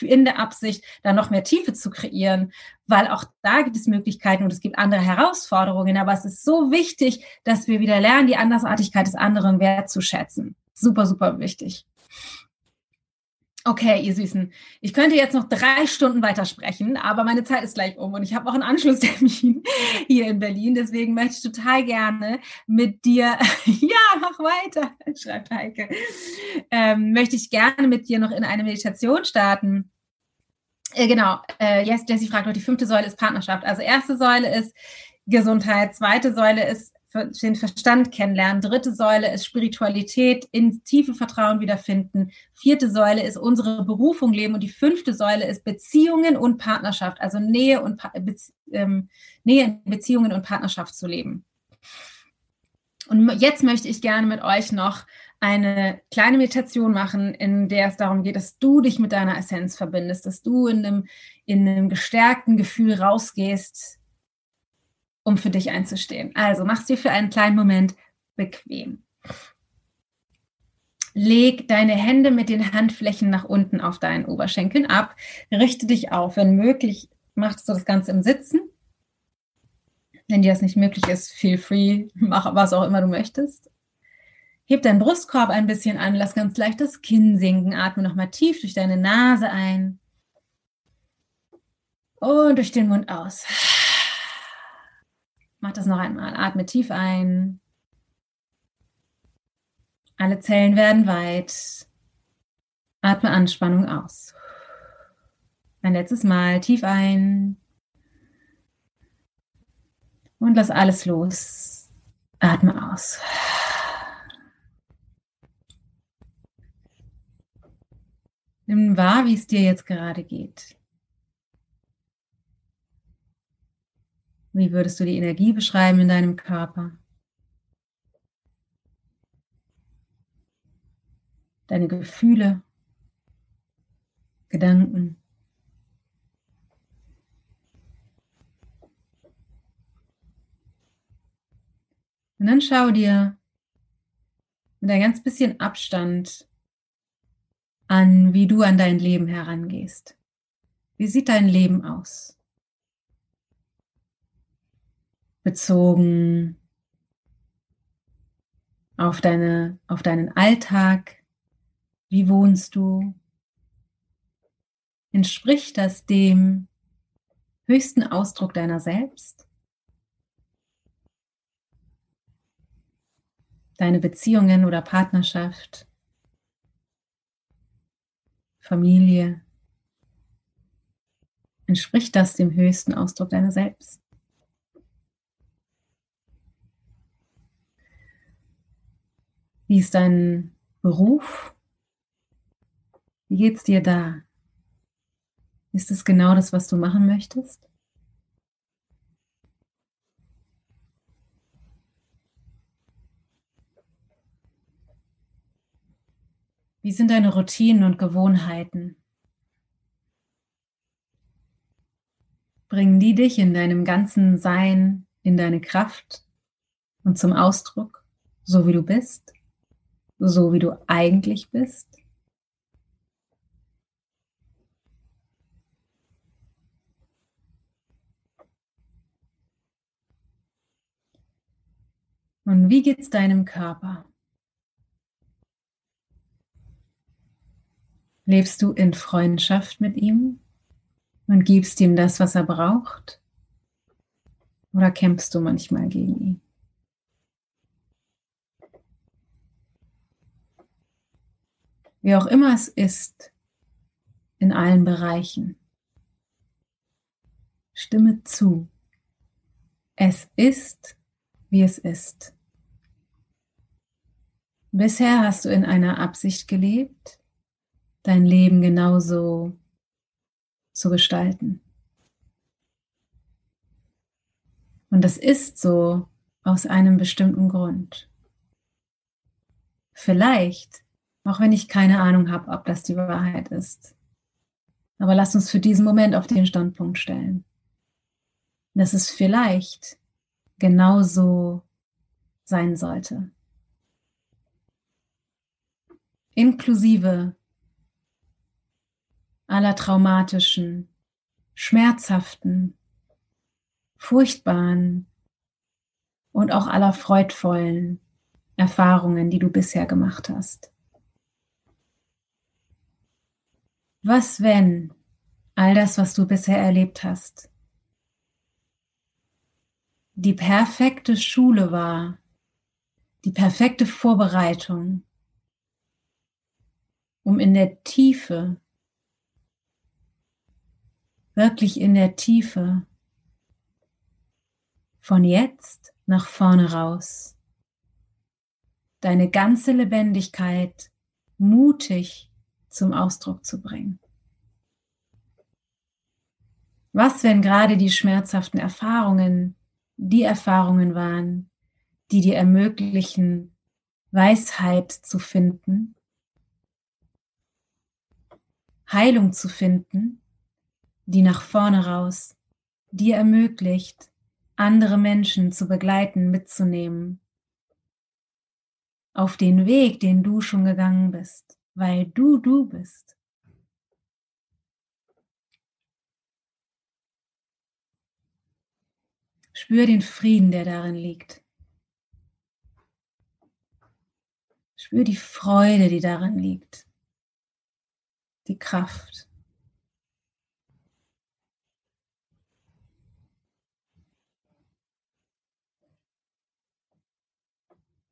in der Absicht, da noch mehr Tiefe zu kreieren, weil auch da gibt es Möglichkeiten und es gibt andere Herausforderungen. Aber es ist so wichtig, dass wir wieder lernen, die Andersartigkeit des anderen wertzuschätzen. Super, super wichtig. Okay, ihr Süßen. Ich könnte jetzt noch drei Stunden weitersprechen, aber meine Zeit ist gleich um und ich habe auch einen Anschlusstermin [LAUGHS] hier in Berlin. Deswegen möchte ich total gerne mit dir, [LAUGHS] ja, mach weiter, [LAUGHS] schreibt Heike, ähm, möchte ich gerne mit dir noch in eine Meditation starten. Äh, genau, äh, Jessie fragt noch, die fünfte Säule ist Partnerschaft. Also erste Säule ist Gesundheit, zweite Säule ist den Verstand kennenlernen. Dritte Säule ist Spiritualität, in tiefe Vertrauen wiederfinden. Vierte Säule ist unsere Berufung leben und die fünfte Säule ist Beziehungen und Partnerschaft, also Nähe und pa ähm, Nähe in Beziehungen und Partnerschaft zu leben. Und jetzt möchte ich gerne mit euch noch eine kleine Meditation machen, in der es darum geht, dass du dich mit deiner Essenz verbindest, dass du in einem, in einem gestärkten Gefühl rausgehst, um für dich einzustehen. Also mach's dir für einen kleinen Moment bequem. Leg deine Hände mit den Handflächen nach unten auf deinen Oberschenkeln ab. Richte dich auf. Wenn möglich, machst du das Ganze im Sitzen. Wenn dir das nicht möglich ist, feel free, mach was auch immer du möchtest. Heb deinen Brustkorb ein bisschen an, lass ganz leicht das Kinn sinken. Atme nochmal tief durch deine Nase ein und durch den Mund aus. Mach das noch einmal. Atme tief ein. Alle Zellen werden weit. Atme Anspannung aus. Ein letztes Mal tief ein. Und lass alles los. Atme aus. Nimm wahr, wie es dir jetzt gerade geht. Wie würdest du die Energie beschreiben in deinem Körper? Deine Gefühle, Gedanken. Und dann schau dir mit ein ganz bisschen Abstand an, wie du an dein Leben herangehst. Wie sieht dein Leben aus? Bezogen auf, deine, auf deinen Alltag. Wie wohnst du? Entspricht das dem höchsten Ausdruck deiner selbst? Deine Beziehungen oder Partnerschaft? Familie? Entspricht das dem höchsten Ausdruck deiner selbst? Wie ist dein Beruf? Wie geht's dir da? Ist es genau das, was du machen möchtest? Wie sind deine Routinen und Gewohnheiten? Bringen die dich in deinem ganzen Sein, in deine Kraft und zum Ausdruck, so wie du bist, so wie du eigentlich bist? Und wie geht's deinem Körper? Lebst du in Freundschaft mit ihm und gibst ihm das, was er braucht? Oder kämpfst du manchmal gegen ihn? Wie auch immer es ist, in allen Bereichen. Stimme zu. Es ist, wie es ist. Bisher hast du in einer Absicht gelebt, dein Leben genauso zu gestalten. Und das ist so aus einem bestimmten Grund. Vielleicht, auch wenn ich keine Ahnung habe, ob das die Wahrheit ist. Aber lass uns für diesen Moment auf den Standpunkt stellen. Dass es vielleicht genauso sein sollte. Inklusive aller traumatischen, schmerzhaften, furchtbaren und auch aller freudvollen Erfahrungen, die du bisher gemacht hast. Was, wenn all das, was du bisher erlebt hast, die perfekte Schule war, die perfekte Vorbereitung, um in der Tiefe wirklich in der Tiefe, von jetzt nach vorne raus, deine ganze Lebendigkeit mutig zum Ausdruck zu bringen. Was, wenn gerade die schmerzhaften Erfahrungen die Erfahrungen waren, die dir ermöglichen, Weisheit zu finden, Heilung zu finden, die nach vorne raus dir ermöglicht, andere Menschen zu begleiten, mitzunehmen, auf den Weg, den du schon gegangen bist, weil du du bist. Spür den Frieden, der darin liegt. Spür die Freude, die darin liegt. Die Kraft.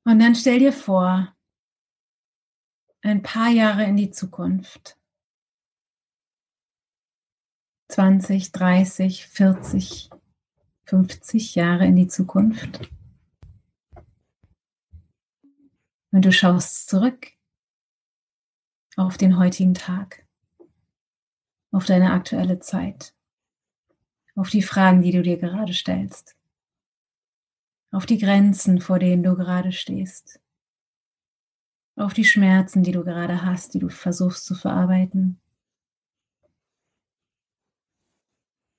Und dann stell dir vor, ein paar Jahre in die Zukunft. 20, 30, 40, 50 Jahre in die Zukunft. Und du schaust zurück auf den heutigen Tag, auf deine aktuelle Zeit, auf die Fragen, die du dir gerade stellst, auf die Grenzen, vor denen du gerade stehst, auf die Schmerzen, die du gerade hast, die du versuchst zu verarbeiten,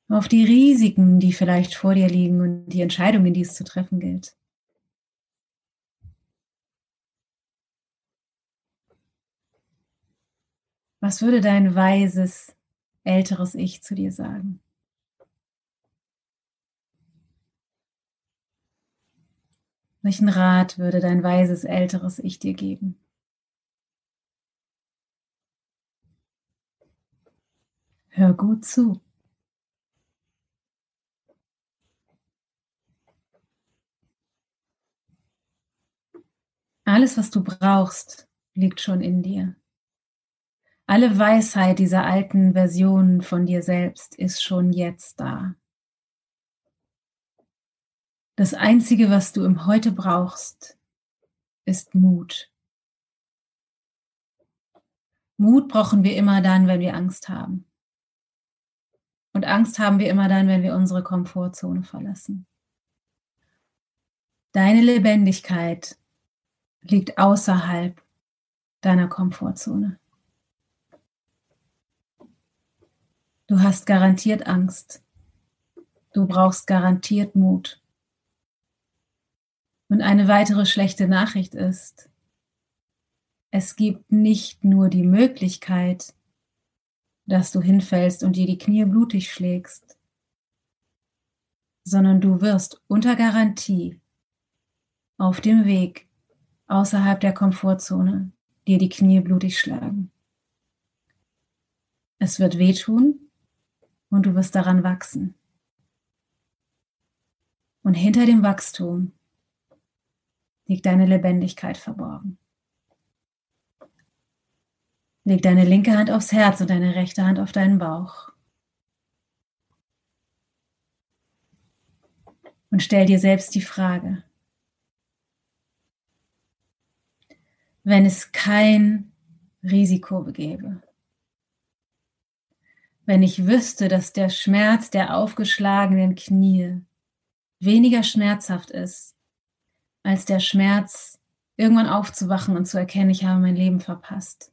auf die Risiken, die vielleicht vor dir liegen und die Entscheidungen, die es zu treffen gilt. Was würde dein weises, älteres Ich zu dir sagen? Welchen Rat würde dein weises, älteres Ich dir geben? Hör gut zu. Alles, was du brauchst, liegt schon in dir. Alle Weisheit dieser alten Version von dir selbst ist schon jetzt da. Das Einzige, was du im Heute brauchst, ist Mut. Mut brauchen wir immer dann, wenn wir Angst haben. Und Angst haben wir immer dann, wenn wir unsere Komfortzone verlassen. Deine Lebendigkeit liegt außerhalb deiner Komfortzone. Du hast garantiert Angst. Du brauchst garantiert Mut. Und eine weitere schlechte Nachricht ist, es gibt nicht nur die Möglichkeit, dass du hinfällst und dir die Knie blutig schlägst, sondern du wirst unter Garantie auf dem Weg außerhalb der Komfortzone dir die Knie blutig schlagen. Es wird wehtun und du wirst daran wachsen. Und hinter dem Wachstum liegt deine Lebendigkeit verborgen. Leg deine linke Hand aufs Herz und deine rechte Hand auf deinen Bauch. Und stell dir selbst die Frage, wenn es kein Risiko gäbe. Wenn ich wüsste, dass der Schmerz der aufgeschlagenen Knie weniger schmerzhaft ist, als der Schmerz, irgendwann aufzuwachen und zu erkennen, ich habe mein Leben verpasst.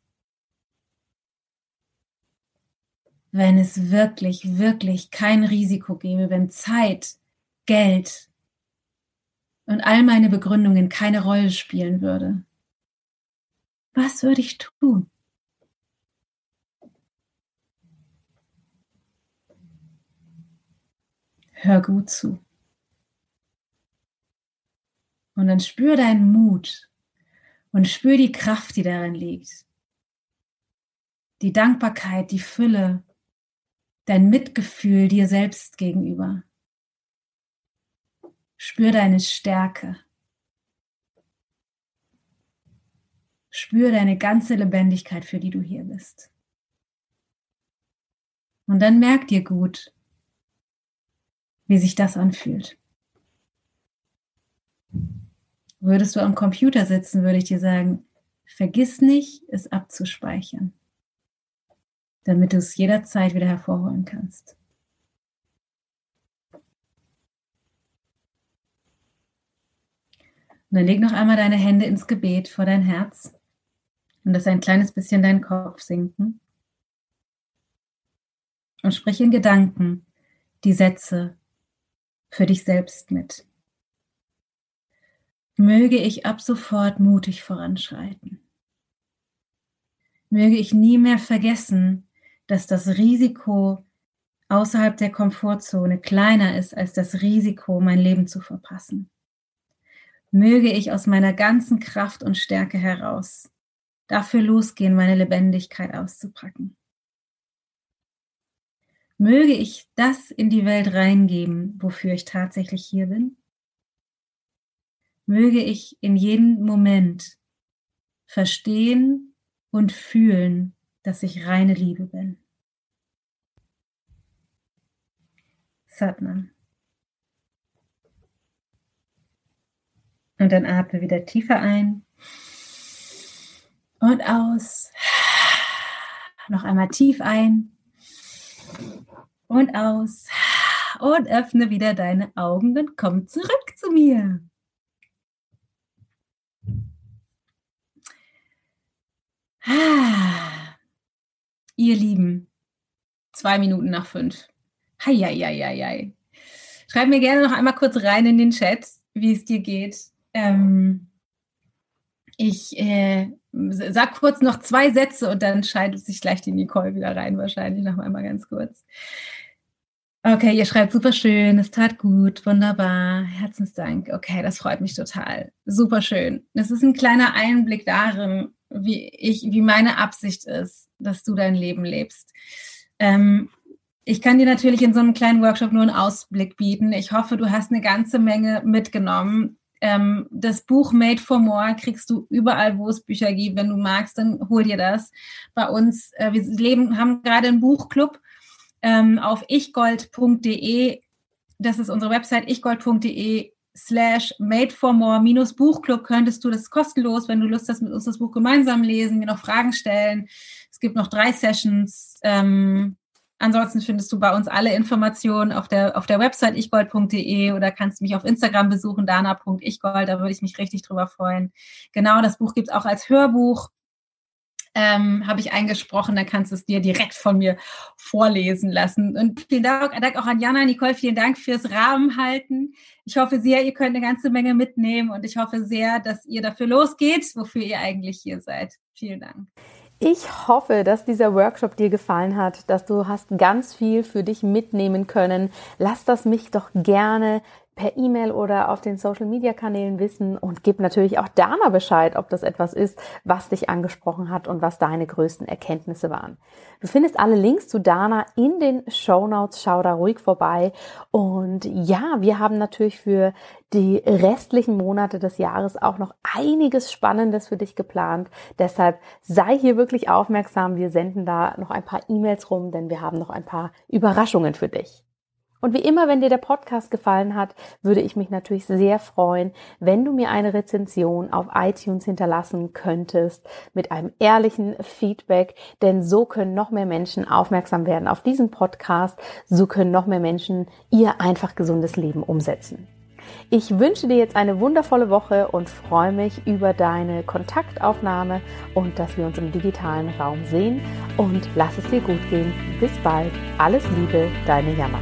Wenn es wirklich, wirklich kein Risiko gäbe, wenn Zeit, Geld und all meine Begründungen keine Rolle spielen würde, was würde ich tun? Hör gut zu. Und dann spür deinen Mut und spür die Kraft, die darin liegt. Die Dankbarkeit, die Fülle, dein Mitgefühl dir selbst gegenüber. Spür deine Stärke. Spür deine ganze Lebendigkeit, für die du hier bist. Und dann merk dir gut, wie sich das anfühlt. Würdest du am Computer sitzen, würde ich dir sagen, vergiss nicht, es abzuspeichern, damit du es jederzeit wieder hervorholen kannst. Und dann leg noch einmal deine Hände ins Gebet vor dein Herz und lass ein kleines bisschen deinen Kopf sinken. Und sprich in Gedanken die Sätze für dich selbst mit. Möge ich ab sofort mutig voranschreiten. Möge ich nie mehr vergessen, dass das Risiko außerhalb der Komfortzone kleiner ist als das Risiko, mein Leben zu verpassen. Möge ich aus meiner ganzen Kraft und Stärke heraus dafür losgehen, meine Lebendigkeit auszupacken. Möge ich das in die Welt reingeben, wofür ich tatsächlich hier bin. Möge ich in jedem Moment verstehen und fühlen, dass ich reine Liebe bin. Satnam. Und dann atme wieder tiefer ein und aus. Noch einmal tief ein und aus. Und öffne wieder deine Augen und komm zurück zu mir. Ihr Lieben, zwei Minuten nach fünf. Heieieiei. Schreib mir gerne noch einmal kurz rein in den Chat, wie es dir geht. Ähm, ich äh, sag kurz noch zwei Sätze und dann schaltet sich gleich die Nicole wieder rein, wahrscheinlich noch einmal ganz kurz. Okay, ihr schreibt super schön, es tat gut, wunderbar, Herzensdank. Okay, das freut mich total. Super schön. Das ist ein kleiner Einblick darin, wie ich, wie meine Absicht ist, dass du dein Leben lebst. Ähm, ich kann dir natürlich in so einem kleinen Workshop nur einen Ausblick bieten. Ich hoffe, du hast eine ganze Menge mitgenommen. Ähm, das Buch Made for More kriegst du überall, wo es Bücher gibt. Wenn du magst, dann hol dir das. Bei uns, äh, wir leben, haben gerade einen Buchclub ähm, auf ichgold.de. Das ist unsere Website ichgold.de slash made for more minus Buchclub könntest du, das kostenlos, wenn du Lust hast, mit uns das Buch gemeinsam lesen, mir noch Fragen stellen. Es gibt noch drei Sessions. Ähm, ansonsten findest du bei uns alle Informationen auf der, auf der Website ichgold.de oder kannst mich auf Instagram besuchen, dana.ichgold, da würde ich mich richtig drüber freuen. Genau, das Buch gibt es auch als Hörbuch ähm, habe ich eingesprochen, dann kannst du es dir direkt von mir vorlesen lassen. Und vielen Dank, Dank auch an Jana, Nicole, vielen Dank fürs Rahmenhalten. Ich hoffe sehr, ihr könnt eine ganze Menge mitnehmen und ich hoffe sehr, dass ihr dafür losgeht, wofür ihr eigentlich hier seid. Vielen Dank. Ich hoffe, dass dieser Workshop dir gefallen hat, dass du hast ganz viel für dich mitnehmen können. Lass das mich doch gerne per E-Mail oder auf den Social Media Kanälen wissen und gib natürlich auch Dana Bescheid, ob das etwas ist, was dich angesprochen hat und was deine größten Erkenntnisse waren. Du findest alle Links zu Dana in den Show Notes. Schau da ruhig vorbei. Und ja, wir haben natürlich für die restlichen Monate des Jahres auch noch einiges Spannendes für dich geplant. Deshalb sei hier wirklich aufmerksam. Wir senden da noch ein paar E-Mails rum, denn wir haben noch ein paar Überraschungen für dich. Und wie immer, wenn dir der Podcast gefallen hat, würde ich mich natürlich sehr freuen, wenn du mir eine Rezension auf iTunes hinterlassen könntest mit einem ehrlichen Feedback, denn so können noch mehr Menschen aufmerksam werden auf diesen Podcast, so können noch mehr Menschen ihr einfach gesundes Leben umsetzen. Ich wünsche dir jetzt eine wundervolle Woche und freue mich über deine Kontaktaufnahme und dass wir uns im digitalen Raum sehen und lass es dir gut gehen. Bis bald. Alles Liebe, deine Jammer.